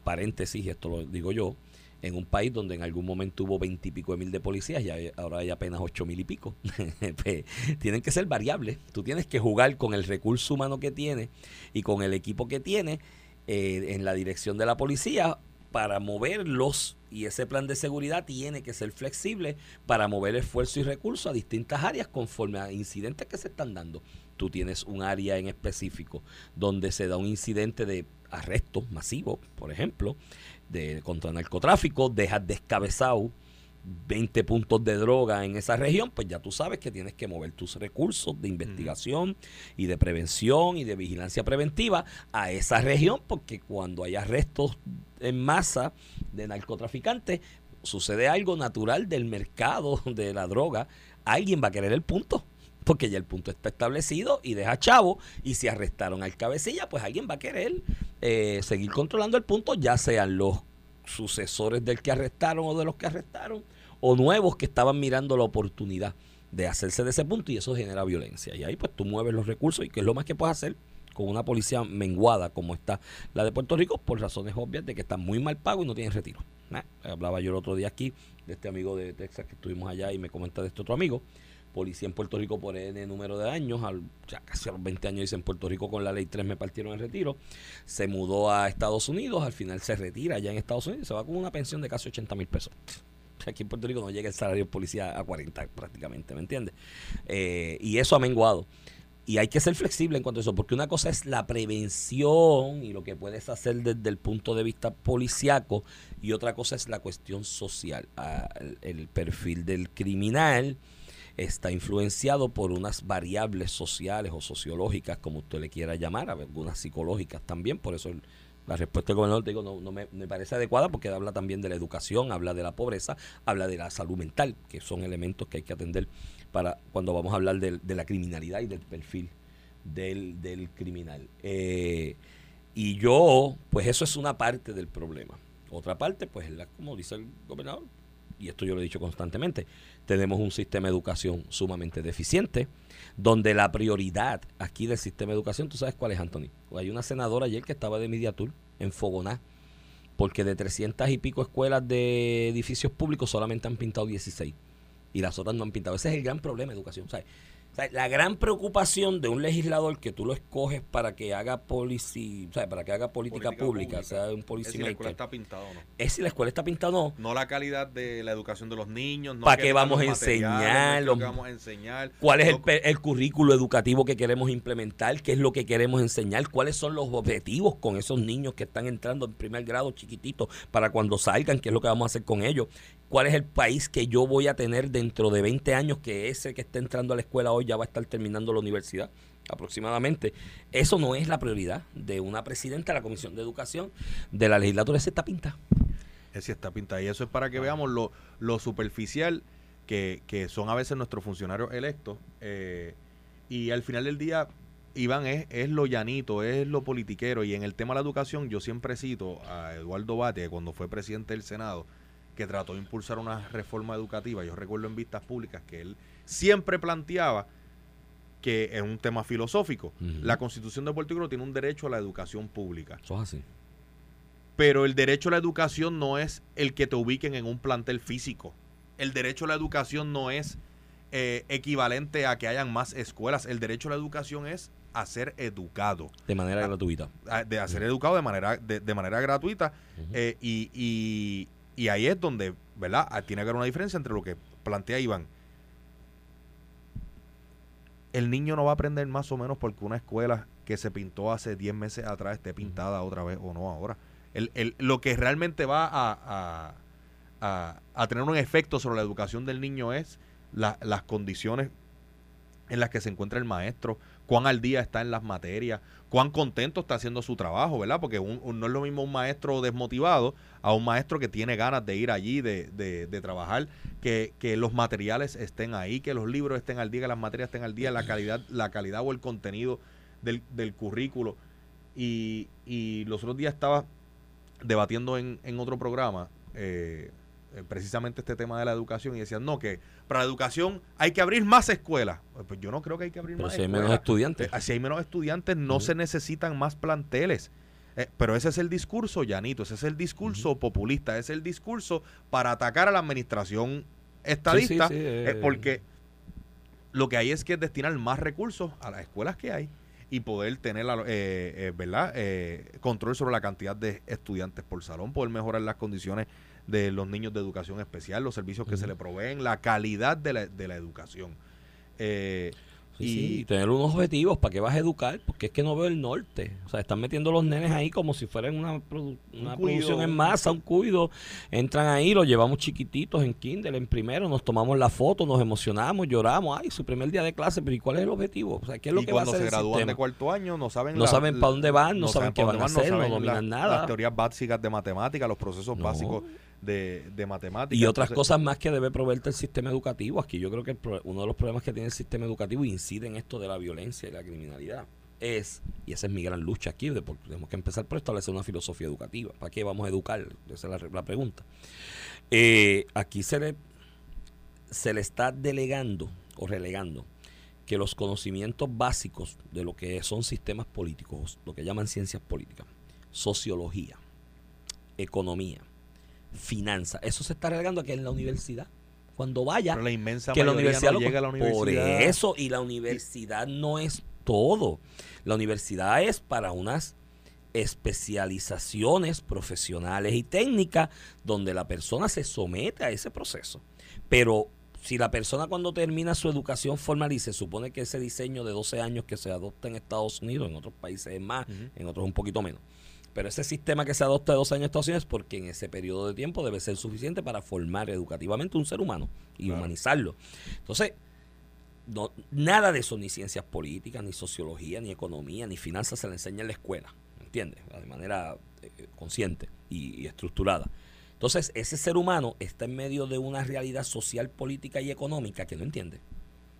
paréntesis, esto lo digo yo, en un país donde en algún momento hubo veintipico de mil de policías y ahora hay apenas ocho mil y pico. Pues, tienen que ser variables. Tú tienes que jugar con el recurso humano que tiene y con el equipo que tiene eh, en la dirección de la policía para moverlos y ese plan de seguridad tiene que ser flexible para mover esfuerzo y recursos a distintas áreas conforme a incidentes que se están dando. Tú tienes un área en específico donde se da un incidente de arresto masivo, por ejemplo, de contra narcotráfico, dejas descabezado 20 puntos de droga en esa región, pues ya tú sabes que tienes que mover tus recursos de investigación y de prevención y de vigilancia preventiva a esa región, porque cuando hay arrestos en masa de narcotraficantes, sucede algo natural del mercado de la droga, alguien va a querer el punto. Porque ya el punto está establecido y deja chavo. Y si arrestaron al cabecilla, pues alguien va a querer eh, seguir controlando el punto, ya sean los sucesores del que arrestaron o de los que arrestaron, o nuevos que estaban mirando la oportunidad de hacerse de ese punto y eso genera violencia. Y ahí pues tú mueves los recursos y que es lo más que puedes hacer con una policía menguada como está la de Puerto Rico por razones obvias de que está muy mal pago y no tienen retiro. Nah, hablaba yo el otro día aquí de este amigo de Texas que estuvimos allá y me comenta de este otro amigo policía en Puerto Rico por N número de años, al, ya casi a los 20 años dice en Puerto Rico con la ley 3 me partieron el retiro, se mudó a Estados Unidos, al final se retira allá en Estados Unidos se va con una pensión de casi 80 mil pesos. Aquí en Puerto Rico no llega el salario de policía a 40 prácticamente, ¿me entiendes? Eh, y eso ha menguado. Y hay que ser flexible en cuanto a eso, porque una cosa es la prevención y lo que puedes hacer desde el punto de vista policiaco, y otra cosa es la cuestión social. Ah, el perfil del criminal está influenciado por unas variables sociales o sociológicas, como usted le quiera llamar, algunas psicológicas también, por eso La respuesta del gobernador, digo, no, me, parece adecuada porque habla también de la educación, habla de la pobreza, habla de la salud mental, que son elementos que hay que atender para cuando vamos a hablar de, la criminalidad y del perfil del, del criminal. Eh, y yo, pues eso es una parte del problema. Otra parte, pues es la, como dice el gobernador, y esto yo lo he dicho constantemente, tenemos un sistema de educación sumamente deficiente, donde la prioridad aquí del sistema de educación, ¿tú sabes cuál es, Anthony? Hay una senadora ayer que estaba de Mediatur en Fogoná, porque de 300 y pico escuelas de edificios públicos solamente han pintado 16 y las otras no han pintado. Ese es el gran problema de educación. ¿sabes? O sea, la gran preocupación de un legislador que tú lo escoges para que haga policy, ¿sabes? para que haga política, Política pública, pública. sea un Es policy si la escuela está pintada o no. es si la escuela está pintada o no. No la calidad de la educación de los niños. No ¿Para qué vamos los enseñar? Los- vamos a enseñar. ¿Cuál es el, No- el currículo educativo que queremos implementar? ¿Qué es lo que queremos enseñar? ¿Cuáles son los objetivos con esos niños que están entrando en primer grado chiquititos para cuando salgan? ¿Qué es lo que vamos a hacer con ellos? ¿Cuál es el país que yo voy a tener dentro de 20 años que ese que está entrando a la escuela hoy ya va a estar terminando la universidad? aproximadamente. Eso no es la prioridad de una presidenta de la Comisión de Educación de la legislatura. Ese está pinta. Es si está pintada. Y eso es para que veamos lo, lo superficial que, que son a veces nuestros funcionarios electos. eh, y al final del día, Iván, es, es lo llanito, es lo politiquero. Y en el tema de la educación, yo siempre cito a Eduardo Bate, cuando fue presidente del Senado, que trató de impulsar una reforma educativa. Yo recuerdo en vistas públicas que él siempre planteaba que es un tema filosófico. La constitución de Puerto Rico tiene un derecho a la educación pública. Eso es así. Pero el derecho a la educación no es el que te ubiquen en un plantel físico. El derecho a la educación no es eh, equivalente a que hayan más escuelas. El derecho a la educación es a ser educado. De manera gratuita. a- de a ser educado de manera, de, de manera gratuita. Eh, y, y- y ahí es donde, ¿verdad? Ah, Tiene que haber una diferencia entre lo que plantea Iván. El niño no va a aprender más o menos porque una escuela que se pintó hace 10 meses atrás esté pintada otra vez o no ahora. El, el- lo que realmente va a, a- a- tener un efecto sobre la educación del niño es la- las condiciones en las que se encuentra el maestro, cuán al día está en las materias, cuán contento está haciendo su trabajo, ¿verdad? Porque un- un- no es lo mismo un maestro desmotivado a un maestro que tiene ganas de ir allí, de, de- de trabajar, que, que los materiales estén ahí, que los libros estén al día, que las materias estén al día, la calidad, la calidad o el contenido del, del currículo. Y, y los otros días estaba debatiendo en, en otro programa eh, eh, precisamente este tema de la educación y decían, no, que para la educación hay que abrir más escuelas. Pues yo no creo que hay que abrir Pero más si hay menos escuelas. estudiantes. Eh, Si hay menos estudiantes, no se necesitan más planteles. Eh, pero ese es el discurso, Llanito, ese es el discurso populista, ese es el discurso para atacar a la administración estadista, Sí, sí, sí, porque lo que hay es que destinar más recursos a las escuelas que hay y poder tener la- eh, eh, ¿verdad? Eh, control sobre la cantidad de estudiantes por salón, poder mejorar las condiciones de los niños de educación especial, los servicios que se Ujú. le proveen, la calidad de la, de la educación. Eh, Sí, y- sí, y tener unos objetivos para que vas a educar, porque es que no veo el norte. O sea, están metiendo los nenes ahí como si fueran una, produ- una cuido, producción en un- masa, un cuido. Entran ahí, los llevamos chiquititos en Kindle, en primero, nos tomamos la foto, nos emocionamos, lloramos. Ay, su primer día de clase, pero ¿y cuál es el objetivo? O sea, ¿qué es lo y que va a cuando hacer se gradúan de cuarto año no saben No saben pa' dónde van, no saben qué pa' van a hacer, no saben dominan la- nada. las teorías básicas de matemáticas los procesos No. básicos de, de matemáticas Y otras Entonces, cosas más que debe proveerte el sistema educativo. Aquí yo creo que el pro- uno de los problemas que tiene el sistema educativo y incide en esto de la violencia y la criminalidad es, y esa es mi gran lucha aquí, de por- tenemos que empezar por establecer una filosofía educativa. ¿Para qué vamos a educar? Esa es la, la pregunta. Eh, aquí se le, se le está delegando o relegando que los conocimientos básicos de lo que son sistemas políticos, lo que llaman ciencias políticas, sociología, economía, finanzas, eso se está relegando aquí en la universidad. Cuando vaya, pero la inmensa que la universidad no llega a la universidad por eso y la universidad no es todo la universidad es para unas especializaciones profesionales y técnicas donde la persona se somete a ese proceso pero si la persona cuando termina su educación formal y se supone que ese diseño de 12 años que se adopta en Estados Unidos, en otros países es más, en otros un poquito menos. Pero ese sistema que se adopta de 12 años en Estados Unidos es porque en ese periodo de tiempo debe ser suficiente para formar educativamente un ser humano y Claro. humanizarlo. Entonces, no, nada de eso, ni ciencias políticas, ni sociología, ni economía, ni finanzas se le enseña en la escuela, ¿entiendes? De manera eh, consciente y, y estructurada. Entonces, ese ser humano está en medio de una realidad social, política y económica que no entiende.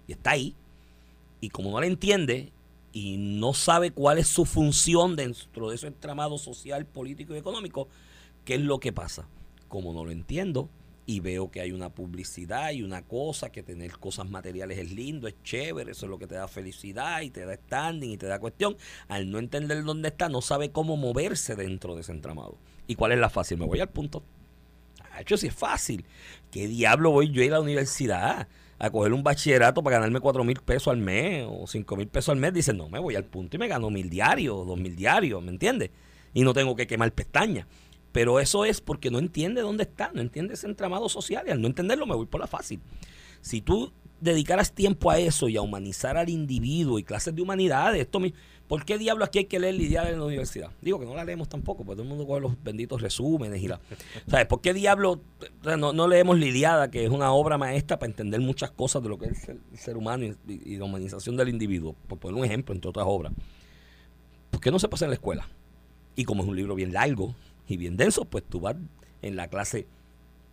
Y está ahí. Y como no la entiende y no sabe cuál es su función dentro de ese entramado social, político y económico, ¿qué es lo que pasa? Como no lo entiendo y veo que hay una publicidad y una cosa, que tener cosas materiales es lindo, es chévere, eso es lo que te da felicidad y te da standing y te da cuestión, al no entender dónde está, no sabe cómo moverse dentro de ese entramado. ¿Y cuál es la fácil? Me voy al punto. Hecho, si es fácil. ¿Qué diablo voy yo a ir a la universidad? A coger un bachillerato para ganarme cuatro mil pesos al mes o cinco mil pesos al mes, dicen, no, me voy al punto y me gano mil diarios, dos mil diarios, ¿me entiendes? Y no tengo que quemar pestañas. Pero eso es porque no entiende dónde está, no entiende ese entramado social y al no entenderlo me voy por la fácil. Si tú dedicaras tiempo a eso y a humanizar al individuo y clases de humanidades, esto mismo ¿Por qué diablo aquí hay que leer Lidiada en la universidad? Digo que no la leemos tampoco, porque todo el mundo coge los benditos resúmenes y la. ¿Sabes? ¿Por qué diablo no, no, leemos Lidiada, que es una obra maestra para entender muchas cosas de lo que es el ser humano y, la humanización del individuo? Por poner un ejemplo, entre otras obras. ¿Por qué no se pasa en la escuela? Y como es un libro bien largo y bien denso, pues tú vas en la clase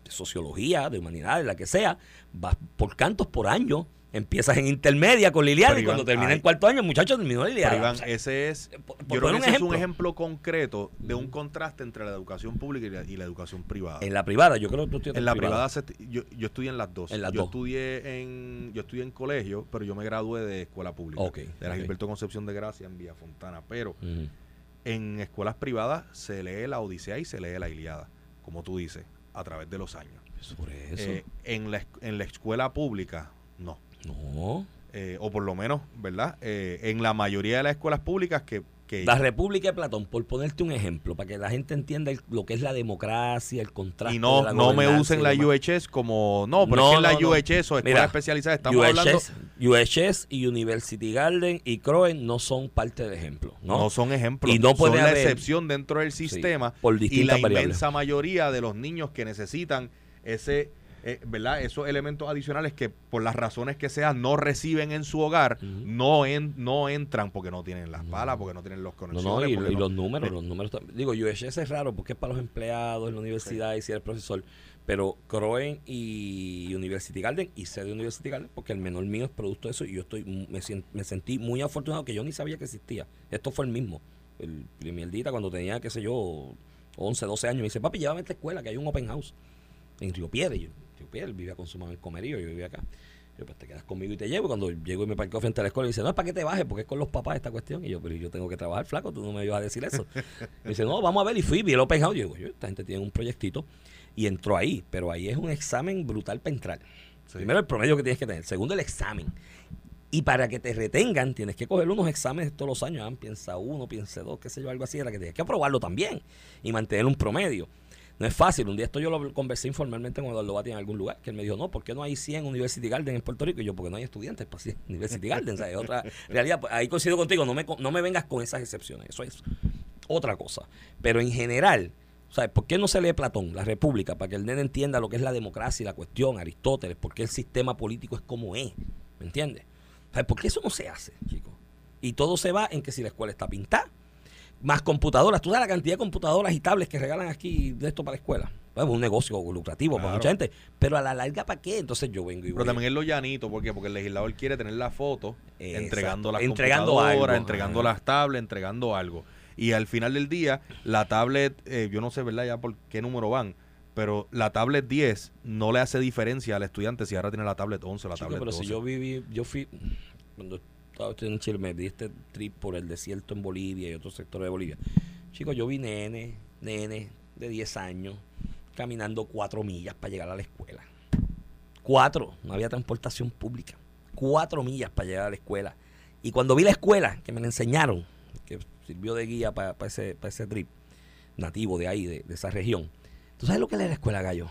de sociología, de humanidades, la que sea, vas por cantos por año Empiezas en intermedia con Liliana y cuando termina en cuarto año, muchachos, terminó Liliana. Iván, ese es, yo creo que ese es un ejemplo concreto de un contraste entre la educación pública y la, educación privada. En la privada, yo creo que tú estudias en la privada. yo, yo, estudié en las dos. En las yo estudié en yo estudié en colegio, pero yo me gradué de escuela pública, de la Gilberto Concepción de Gracia en Villa Fontana, pero en escuelas privadas se lee la Odisea y se lee la Iliada, como tú dices, a través de los años. eso. Eh, en la en la escuela pública no. No. Eh, o por lo menos, ¿verdad? Eh, en la mayoría de las escuelas públicas que, La República de Platón, por ponerte un ejemplo, para que la gente entienda lo que es la democracia, el contraste. Y no, no me usen la UHS como. No, pero es que la UHS o escuela especializada estamos hablando. UHS y University Garden y Croen no son parte del ejemplo. No, no son ejemplos. Y no son la excepción dentro del sistema. por y la inmensa mayoría de los niños que necesitan ese eh, ¿verdad? Esos elementos adicionales que por las razones que sean no reciben en su hogar, no en, no entran porque no tienen las palas, porque no tienen los conexiones. No, y, los números, los números. Digo, UHS es raro porque es para los empleados en la universidad y si eres profesor. Pero Croen y University Garden, y sé de University Garden porque el menor mío es producto de eso y yo estoy me, me sentí muy afortunado que yo ni sabía que existía. Esto fue el mismo. El primer día cuando tenía, qué sé yo, 11, 12 años, me dice, papi, llévame a esta escuela que hay un open house en Río Piedra. Y yo, él vivía con su mamá en Comerío, yo vivía acá. Yo, pues te quedas conmigo y te llevo. Cuando llego y me parqueo frente a la escuela, y dice, no, es para que te bajes, porque es con los papás esta cuestión. Y yo, pero yo tengo que trabajar, flaco, tú no me ibas a decir eso. me dice, no, vamos a ver. Y fui, vi el Open House. Yo digo, yo, esta gente tiene un proyectito. Y entró ahí, pero ahí es un examen brutal para entrar. Primero, el promedio que tienes que tener. Segundo, el examen. Y para que te retengan, tienes que coger unos exámenes todos los años. Ah, piensa uno, piensa dos, qué sé yo, algo así. Era que tienes que aprobarlo también y mantener un promedio. No es fácil. Un día esto yo lo conversé informalmente con Eduardo Bati en algún lugar, que él me dijo, no, ¿por qué no hay 100 University Garden en Puerto Rico? Y yo, porque no hay estudiantes para 100 University Garden. ¿sabes? Otra realidad. Pues, ahí coincido contigo, no me, no me vengas con esas excepciones. Eso es otra cosa. Pero en general, ¿sabes? ¿Por qué no se lee Platón, la República, para que el nene entienda lo que es la democracia y la cuestión, Aristóteles, por qué el sistema político es como es? ¿Me entiendes? ¿Sabes? ¿Por qué eso no se hace, chicos? Y todo se va en que si la escuela está pintada, más computadoras. Tú sabes la cantidad de computadoras y tablets que regalan aquí de esto para la escuela. es un negocio lucrativo para mucha gente. Pero a la larga, ¿para qué? Entonces yo vengo y Pero también es lo llanito, ¿por Porque el legislador quiere tener la foto entregando las entregando computadoras, entregando las tablets, entregando algo. Y al final del día, la tablet, eh, yo no sé, ¿verdad? Ya por qué número van, pero la tablet 10 no le hace diferencia al estudiante si ahora tiene la tablet 11 o la tablet pero si yo viví, yo fui, cuando estaba en Chile, me di este trip por el desierto en Bolivia y otros sectores de Bolivia. Chicos, yo vi nene, nene de 10 años, caminando cuatro millas para llegar a la escuela. Cuatro, no había transportación pública. Cuatro millas para llegar a la escuela. Y cuando vi la escuela, que me la enseñaron, que sirvió de guía para, ese, ese trip, nativo de ahí, de, de esa región. ¿Tú sabes lo que era la escuela, Gallo?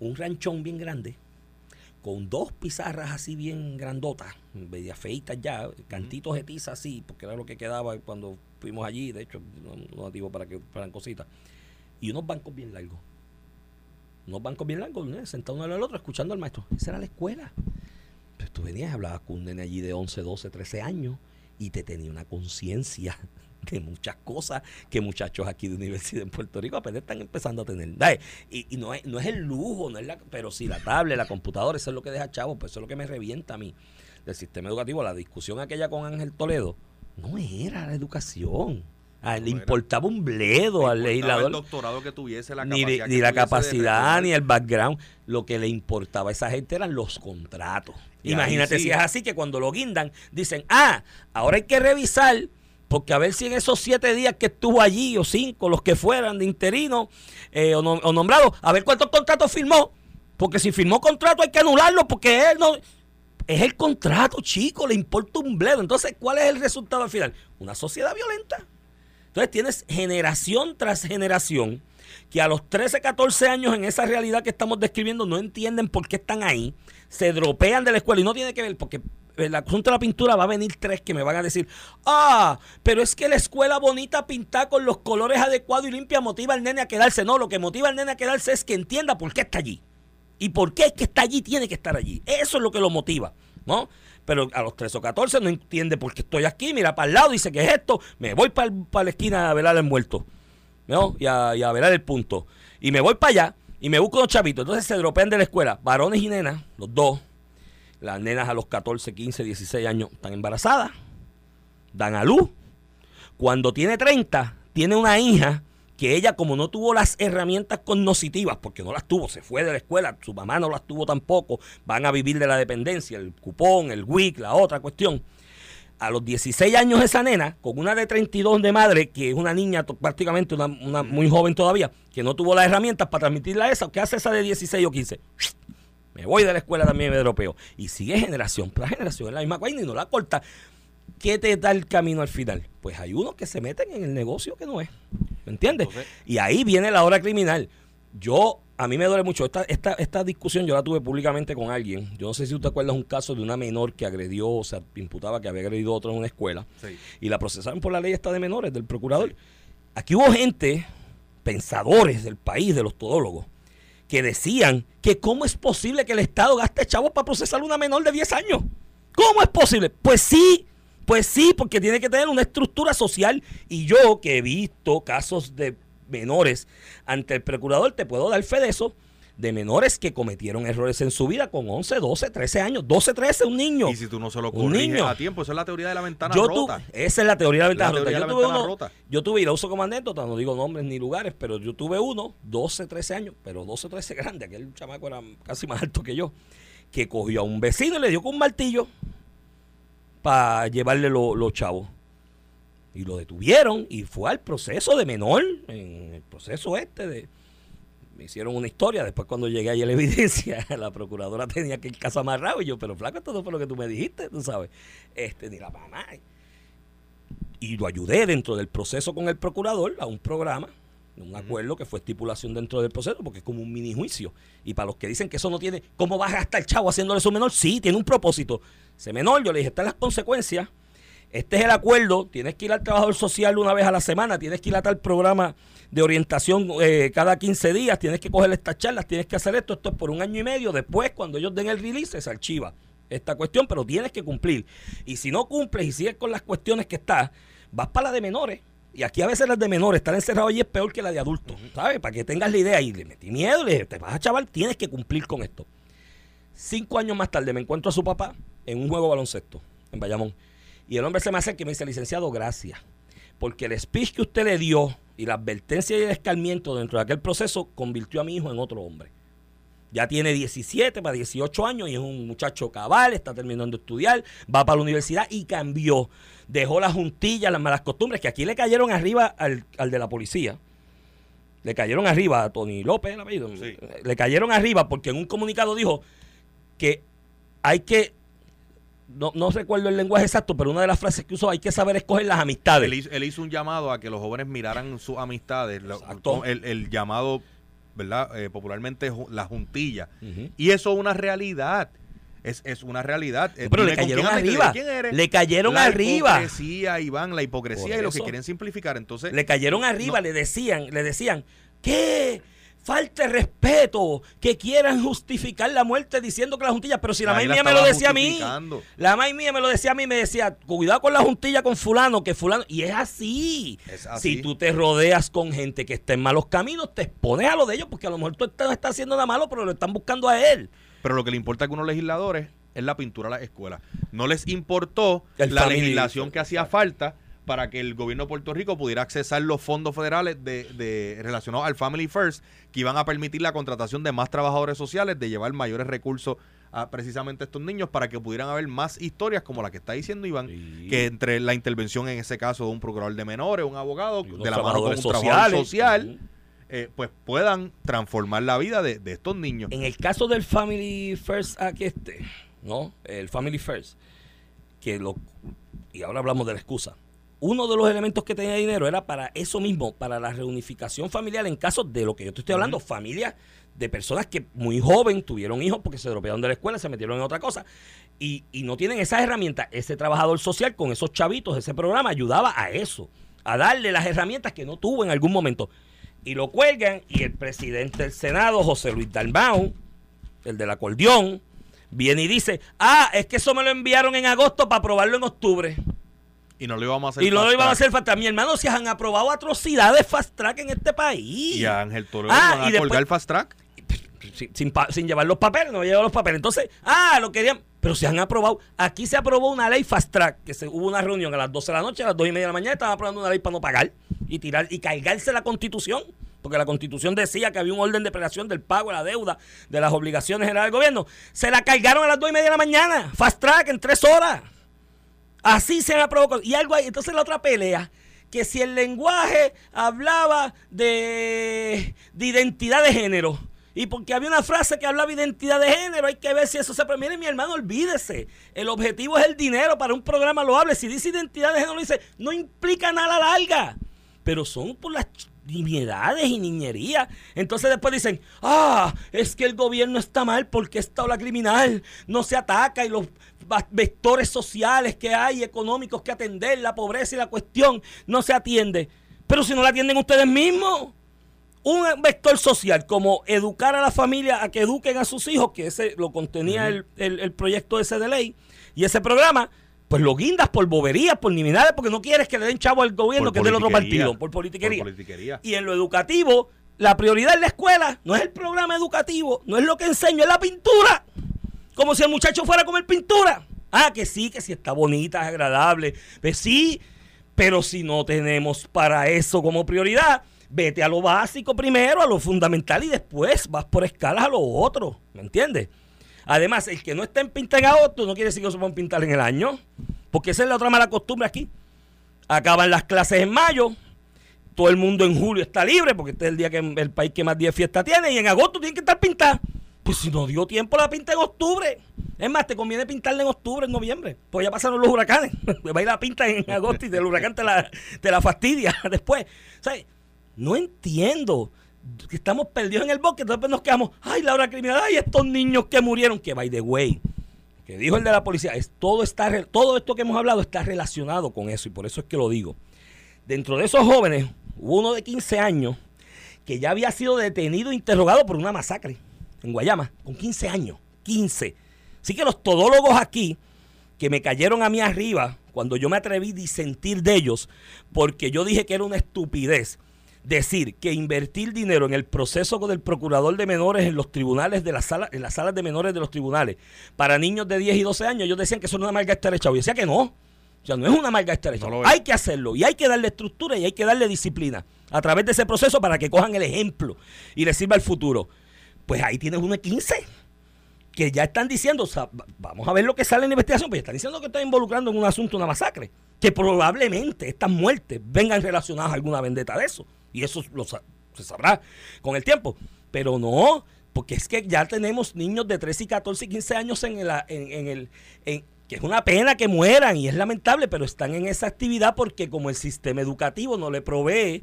Un ranchón bien grande, con dos pizarras así bien grandotas, media feitas ya, cantitos de tiza así, porque era lo que quedaba cuando fuimos allí, de hecho, no, digo para que fueran cositas, y unos bancos bien largos. Unos bancos bien largos, sentados uno al otro, escuchando al maestro. Esa era la escuela. Pero tú venías, hablabas con un nene allí de 11, 12, 13 años y te tenía una conciencia de muchas cosas que muchachos aquí de universidad en Puerto Rico apenas están empezando a tener. Y, y no, es, no es el lujo, no es la, pero sí la tablet, la computadora, eso es lo que deja chavo, pues eso es lo que me revienta a mí del sistema educativo. La discusión aquella con Ángel Toledo no era la educación. Ah, le No era. importaba un bledo al legislador el doctorado que tuviese, la ni, capacidad de- que ni la capacidad, ni el background. Lo que le importaba a esa gente eran los contratos. Y Imagínate sí. si es así que cuando lo guindan, dicen, ah, ahora hay que revisar, porque a ver si en esos siete días que estuvo allí, o cinco, los que fueran de interino eh, o, nom- o nombrado, a ver cuántos contratos firmó. Porque si firmó contrato hay que anularlo, porque él no. Es el contrato, chico, le importa un bledo. Entonces, ¿cuál es el resultado al final? Una sociedad violenta. Entonces tienes generación tras generación que a los 13, 14 años en esa realidad que estamos describiendo no entienden por qué están ahí, se dropean de la escuela y no tiene que ver porque en la asunto de la pintura va a venir tres que me van a decir, ah, pero es que la escuela bonita pinta con los colores adecuados y limpia motiva al nene a quedarse. No, lo que motiva al nene a quedarse es que entienda por qué está allí. Y por qué es que está allí, tiene que estar allí. Eso es lo que lo motiva, ¿no? Pero a los 13 o 14 no entiende por qué estoy aquí, mira para el lado, dice que es esto, me voy para la esquina a velar el muerto, ¿no? Y a, a velar el punto. Y me voy para allá y me busco unos chavitos. Entonces se dropean de la escuela, varones y nenas, los dos. Las nenas a los 14, 15, 16 años están embarazadas, dan a luz. Cuando tiene 30, tiene una hija que ella como no tuvo las herramientas cognitivas, porque no las tuvo, se fue de la escuela, su mamá no las tuvo tampoco, van a vivir de la dependencia, el cupón, el WIC, la otra cuestión. A los 16 años esa nena, con una de 32 de madre, que es una niña prácticamente una muy joven todavía, que no tuvo las herramientas para transmitirla a esa, ¿qué hace esa de 16 o 15? Me voy de la escuela también me dropeo. Y sigue generación tras generación en la misma vaina y no la corta. ¿Qué te da el camino al final? Pues hay unos que se meten en el negocio que no es. ¿Me entiendes? Y ahí viene la hora criminal. Yo, a mí me duele mucho. Esta, esta, esta discusión yo la tuve públicamente con alguien. Yo no sé si usted acuerdas un caso de una menor que agredió, o sea, imputaba que había agredido a otro en una escuela. Sí. Y la procesaron por la ley esta de menores del procurador. Aquí hubo gente, pensadores del país, de los todólogos, que decían que cómo es posible que el Estado gaste chavos para procesar una menor de 10 años. ¿Cómo es posible? Pues sí, pues sí, porque tiene que tener una estructura social. Y yo que he visto casos de menores ante el procurador, te puedo dar fe de eso, de menores que cometieron errores en su vida con 11, 12, 13 años. 12, 13, un niño. Y si tú no se lo Un corriges niño. a tiempo, esa es la teoría de la ventana Yo tu- rota. esa es la teoría de la ventana La rota. Yo la tuve, ventana uno, rota. yo tuve, y lo uso como anécdota, no digo nombres ni lugares, pero yo tuve uno, 12, 13 años, pero 12, 13 grande, aquel chamaco era casi más alto que yo, que cogió a un vecino y le dio con un martillo para llevarle lo- los chavos. Y lo detuvieron y fue al proceso de menor, en el proceso este de... Me hicieron una historia, después cuando llegué ahí a la evidencia, la procuradora tenía que ir casa amarrado y yo, pero flaco, esto no fue lo que tú me dijiste, tú sabes. Este, ni la mamá. Y lo ayudé dentro del proceso con el procurador a un programa, un acuerdo que fue estipulación dentro del proceso, porque es como un mini juicio. Y para los que dicen que eso no tiene, ¿cómo vas a gastar el chavo haciéndole eso menor? Sí, tiene un propósito. Ese menor, yo le dije, están las consecuencias. Este es el acuerdo. Tienes que ir al trabajador social una vez a la semana. Tienes que ir a tal programa de orientación eh, cada 15 días. Tienes que coger estas charlas. Tienes que hacer esto. Esto es por un año y medio. Después, cuando ellos den el release, se archiva esta cuestión, pero tienes que cumplir. Y si no cumples y sigues con las cuestiones que estás, vas para la de menores. Y aquí a veces las de menores, estar encerrado allí es peor que la de adultos, ¿sabes? Para que tengas la idea. Y le metí miedo, le dije, te vas a chaval, tienes que cumplir con esto. Cinco años más tarde me encuentro a su papá en un juego de baloncesto en Bayamón. Y el hombre se me acerca y me dice, licenciado, gracias. Porque el speech que usted le dio y la advertencia y el escarmiento dentro de aquel proceso convirtió a mi hijo en otro hombre. Ya tiene 17 para 18 años y es un muchacho cabal, está terminando de estudiar, va para la universidad y cambió. Dejó las juntillas, las malas costumbres que aquí le cayeron arriba al, al de la policía. Le cayeron arriba a Tony López, el apellido. Sí. Le cayeron arriba porque en un comunicado dijo que hay que, no, no recuerdo el lenguaje exacto, pero una de las frases que usó, hay que saber escoger las amistades. Él hizo, él hizo un llamado a que los jóvenes miraran sus amistades, lo- el, el llamado, ¿verdad? Eh, popularmente la juntilla. Y eso es una realidad. Es, es una realidad. Pero le dime cayeron arriba. diré quién eres. Le cayeron la arriba. hipocresía, Iván, la hipocresía y lo que quieren simplificar. Entonces, Le cayeron arriba, no. le decían, le decían, ¿qué? Falta de respeto, que quieran justificar la muerte diciendo que la juntilla, pero si la maíz la mía me lo decía a mí, la maíz mía me lo decía a mí, me decía, cuidado con la juntilla con fulano, que fulano, y es así. Es así. Si tú te rodeas con gente que está en malos caminos, te expones a lo de ellos, porque a lo mejor tú no estás haciendo nada malo, pero lo están buscando a él. Pero lo que le importa a algunos legisladores es la pintura a las escuelas. No les importó El la legislación que hacía falta para que el gobierno de Puerto Rico pudiera accesar los fondos federales de, de- relacionados al Family First, que iban a permitir la contratación de más trabajadores sociales, de llevar mayores recursos a precisamente estos niños para que pudieran haber más historias como la que está diciendo Iván, Sí. que entre la intervención en ese caso de un procurador de menores, un abogado, de la mano con un trabajador social, eh, pues puedan transformar la vida de, de estos niños. En el caso del Family First Act este, ¿no? El Family First, que lo y ahora hablamos de la excusa. Uno de los elementos que tenía dinero era para eso mismo, para la reunificación familiar en casos de lo que yo te estoy hablando, familias de personas que muy joven tuvieron hijos porque se dropearon de la escuela, se metieron en otra cosa y, y no tienen esas herramientas. Ese trabajador social con esos chavitos, ese programa ayudaba a eso, a darle las herramientas que no tuvo en algún momento. Y lo cuelgan y el presidente del Senado, José Luis Dalmau, el del acordeón, viene y dice, ah, es que eso me lo enviaron en agosto para aprobarlo en octubre. Y no lo íbamos a hacer Y no lo iban a hacer fast track. Mi hermano, si han aprobado atrocidades fast track en este país. Y a Ángel Toro Ah, van a y después- colgar fast track. sin, sin llevar los papeles, no llevar los papeles. Entonces, ah, lo querían, pero se han aprobado. Aquí se aprobó una ley fast track, que se, hubo una reunión a las 12 de la noche, a las 2 y media de la mañana, estaban aprobando una ley para no pagar y tirar y cargarse la constitución. Porque la constitución decía que había un orden de prelación del pago de la deuda, de las obligaciones generales del gobierno. Se la cargaron a las 2 y media de la mañana. Fast track en tres horas. Así se aprobó. con- Y algo ahí. Entonces la otra pelea, que si el lenguaje hablaba de, de identidad de género. Y porque había una frase que hablaba de identidad de género, hay que ver si eso se... Pero mire, mi hermano, olvídese. El objetivo es el dinero para un programa loable. Si dice identidad de género, dice, no implica nada larga. Pero son por las nimiedades y niñerías. Entonces después dicen, ah, es que el gobierno está mal porque esta ola criminal no se ataca y los vectores sociales que hay, económicos que atender, la pobreza y la cuestión, no se atiende. Pero si no la atienden ustedes mismos un vector social como educar a la familia a que eduquen a sus hijos, que ese lo contenía el, el- el proyecto ese de ley y ese programa, pues lo guindas por boberías, por nimiedades, porque no quieres que le den chavo al gobierno Por que es del otro partido, por politiquería. Por politiquería. Y en lo educativo, la prioridad en la escuela no es el programa educativo, no es lo que enseño, es la pintura. Como si el muchacho fuera a comer pintura. Ah, que sí, que sí está bonita, es agradable. Pues sí, pero si no tenemos para eso como prioridad, vete a lo básico primero, a lo fundamental y después vas por escalas a lo otro. ¿Me entiendes? Además, el que no está en pinta en agosto no quiere decir que se puedan pintar en el año. Porque esa es la otra mala costumbre aquí. Acaban las clases en mayo, todo el mundo en julio está libre, porque este es el día que el país que más días fiesta tiene, y en agosto tienen que estar pintadas. Pues si no dio tiempo, la pinta en octubre. Es más, te conviene pintarla en octubre, en noviembre. Pues ya pasaron los huracanes. Va a ir la pinta en agosto y del huracán te la, te la fastidia después. O sea, no entiendo que estamos perdidos en el bosque. Entonces nos quedamos, ay, la hora criminal, ay, estos niños que murieron. Que by the way, que dijo el de la policía, es, todo, está, todo esto que hemos hablado está relacionado con eso y por eso es que lo digo. Dentro de esos jóvenes, hubo uno de 15 años que ya había sido detenido e interrogado por una masacre en Guayama, con 15 años, 15. Así que los todólogos aquí, que me cayeron a mí arriba cuando yo me atreví a disentir de ellos, porque yo dije que era una estupidez decir que invertir dinero en el proceso del procurador de menores en los tribunales de la sala, en las salas de menores de los tribunales para niños de 10 y 12 años, ellos decían que eso era una marca estrechada. Yo decía que no. O sea, no es una marca estrechada. No hay que hacerlo y hay que darle estructura y hay que darle disciplina a través de ese proceso para que cojan el ejemplo y les sirva al futuro. Pues ahí tienes de 15 que ya están diciendo, vamos a ver lo que sale en la investigación, pues están diciendo que están involucrando en un asunto una masacre, que probablemente estas muertes vengan relacionadas a alguna vendetta de eso, y eso se sabrá con el tiempo, pero no, porque es que ya tenemos niños de 13 y 14 y 15 años en el, que es una pena que mueran y es lamentable, pero están en esa actividad porque como el sistema educativo no le provee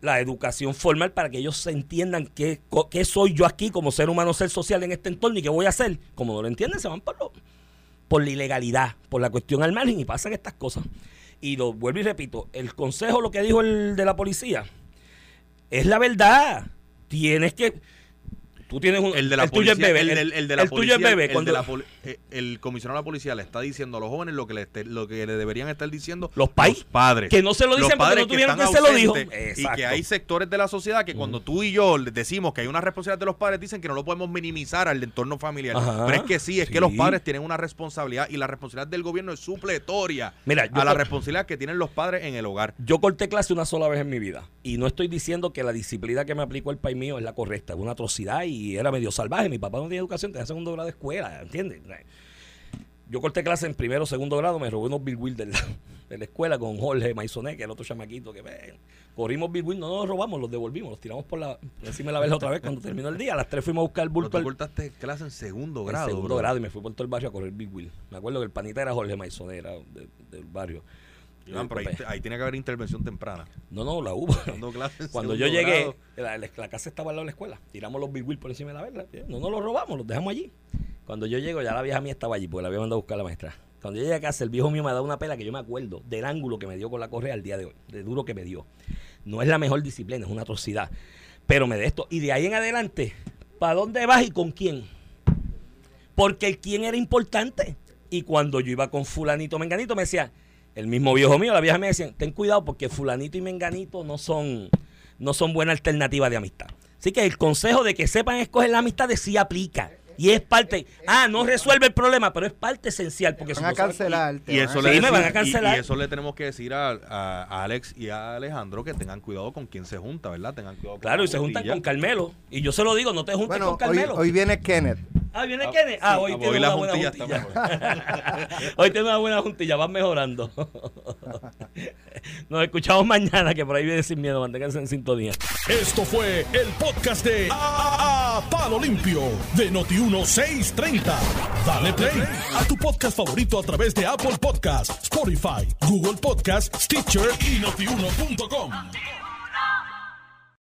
la educación formal para que ellos se entiendan qué, qué soy yo aquí como ser humano, ser social en este entorno y qué voy a hacer. Como no lo entienden, se van por, lo- por la ilegalidad, por la cuestión al margen y pasan estas cosas. Y lo vuelvo y repito, el consejo, lo que dijo el de la policía, es la verdad. tienes que Tú tienes un. El de la el tuyo policía, es bebé. el, El, del- el de la el tuyo policía, es bebé. el, cuando de la poli- eh, el comisionado de la policía le está diciendo a los jóvenes lo que le, este- lo que le deberían estar diciendo Los pais, padres. que no se lo dicen porque no tuvieron quien se lo dijo. Y que hay sectores de la sociedad que cuando tú y yo les decimos que hay una responsabilidad de los padres, dicen que no lo podemos minimizar al entorno familiar. Ajá. Pero es que sí, es Sí. que los padres tienen una responsabilidad y la responsabilidad del gobierno es supletoria Mira, a la responsabilidad que tienen los padres en el hogar. Yo corté clase una sola vez en mi vida. Y no estoy diciendo que la disciplina que me aplicó el país mío es la correcta. Es una atrocidad y era medio salvaje. Mi papá no tenía educación, tenía segundo grado de escuela, ¿entiendes? Yo corté clase en primero o segundo grado, me robé unos Bill Will de la, de la escuela con Jorge Maisonet, que el otro chamaquito que ven. Corrimos Bill Will, no nos los robamos, los devolvimos, los tiramos por la, por encima de la verja otra vez cuando terminó el día. A las tres fuimos a buscar el Pero bulto tú al, cortaste clase en segundo en grado. segundo bro. grado y me fui por todo el barrio a correr Big Will. Me acuerdo que el panita era Jorge Maisonet, era de- del barrio. Pero ahí, ahí tiene que haber intervención temprana. No, no, la hubo. Cuando yo llegué, la, casa estaba al lado de la escuela. Tiramos los Big por encima de la verga. No nos los robamos, los dejamos allí. Cuando yo llego, ya la vieja mía estaba allí, porque la había mandado a buscar a la maestra. Cuando yo llegué a casa, el viejo mío me ha dado una pela que yo me acuerdo del ángulo que me dio con la correa al día de hoy, de duro que me dio. No es la mejor disciplina, es una atrocidad. Pero me de esto. Y de ahí en adelante, ¿para dónde vas y con quién? Porque el quién era importante. Y cuando yo iba con fulanito, menganito, me decía, el mismo viejo mío, la vieja me decían, ten cuidado porque fulanito y menganito no son, no son buena alternativa de amistad. Así que el consejo de que sepan escoger la amistad de sí aplica. Y es parte, ah, no resuelve el problema, pero es parte esencial. Porque Van a cancelar. y eso le tenemos que decir a, a- Alex y a Alejandro que tengan cuidado con quién se junta, ¿verdad? Tengan cuidado con Claro, la y se juntan con Carmelo. Y yo se lo digo, no te juntes Bueno, con hoy, Carmelo. hoy viene Kenneth. Ah, viene Kenneth. Ah, hoy Ah, tiene hoy una la buena juntilla hoy tiene una buena juntilla, van mejorando. Nos escuchamos mañana, que por ahí viene sin miedo. Manténganse en sintonía. Esto fue el podcast de A, A- Palo Limpio de Noti1630. Dale play a tu podcast favorito a través de Apple Podcasts, Spotify, Google Podcasts, Stitcher y notiuno.com.